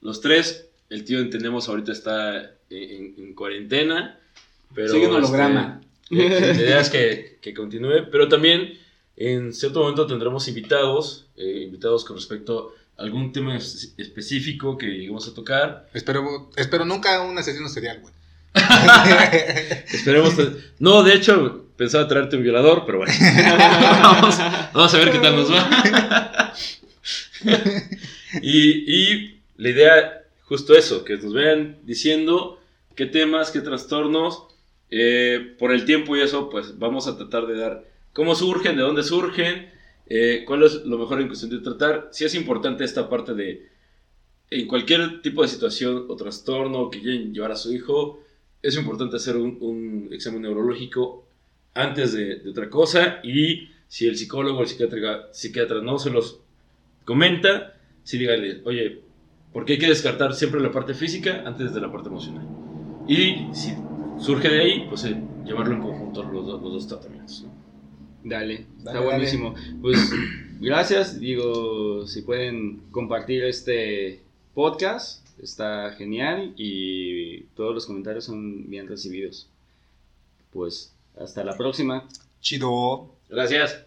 los tres, el tío entendemos ahorita está en, cuarentena, pero... Sigue un holograma. Este, la, idea es que, que, continúe, pero también en cierto momento tendremos invitados, eh, invitados con respecto a algún tema específico que lleguemos a tocar. Espero, espero nunca un asesino serial, güey. Esperemos. No, de hecho, pensaba traerte un violador, pero bueno. vamos, a ver qué tal nos va. y, la idea, justo eso, que nos vean diciendo qué temas, qué trastornos. Eh, por el tiempo y eso, pues vamos a tratar de dar cómo surgen, de dónde surgen, eh, cuál es lo mejor en cuestión de tratar. Si es importante esta parte de, en cualquier tipo de situación o trastorno que quieren llevar a su hijo, es importante hacer un, examen neurológico antes de, otra cosa y si el psicólogo o el psiquiatra, psiquiatra no se los comenta, sí díganle, oye, porque hay que descartar siempre la parte física antes de la parte emocional. Y si surge de ahí, pues eh, llevarlo en conjunto los, los dos tratamientos. Dale, está buenísimo. Pues gracias, digo, si pueden compartir este podcast, está genial y todos los comentarios son bien recibidos. Pues hasta la próxima. Chido. Gracias.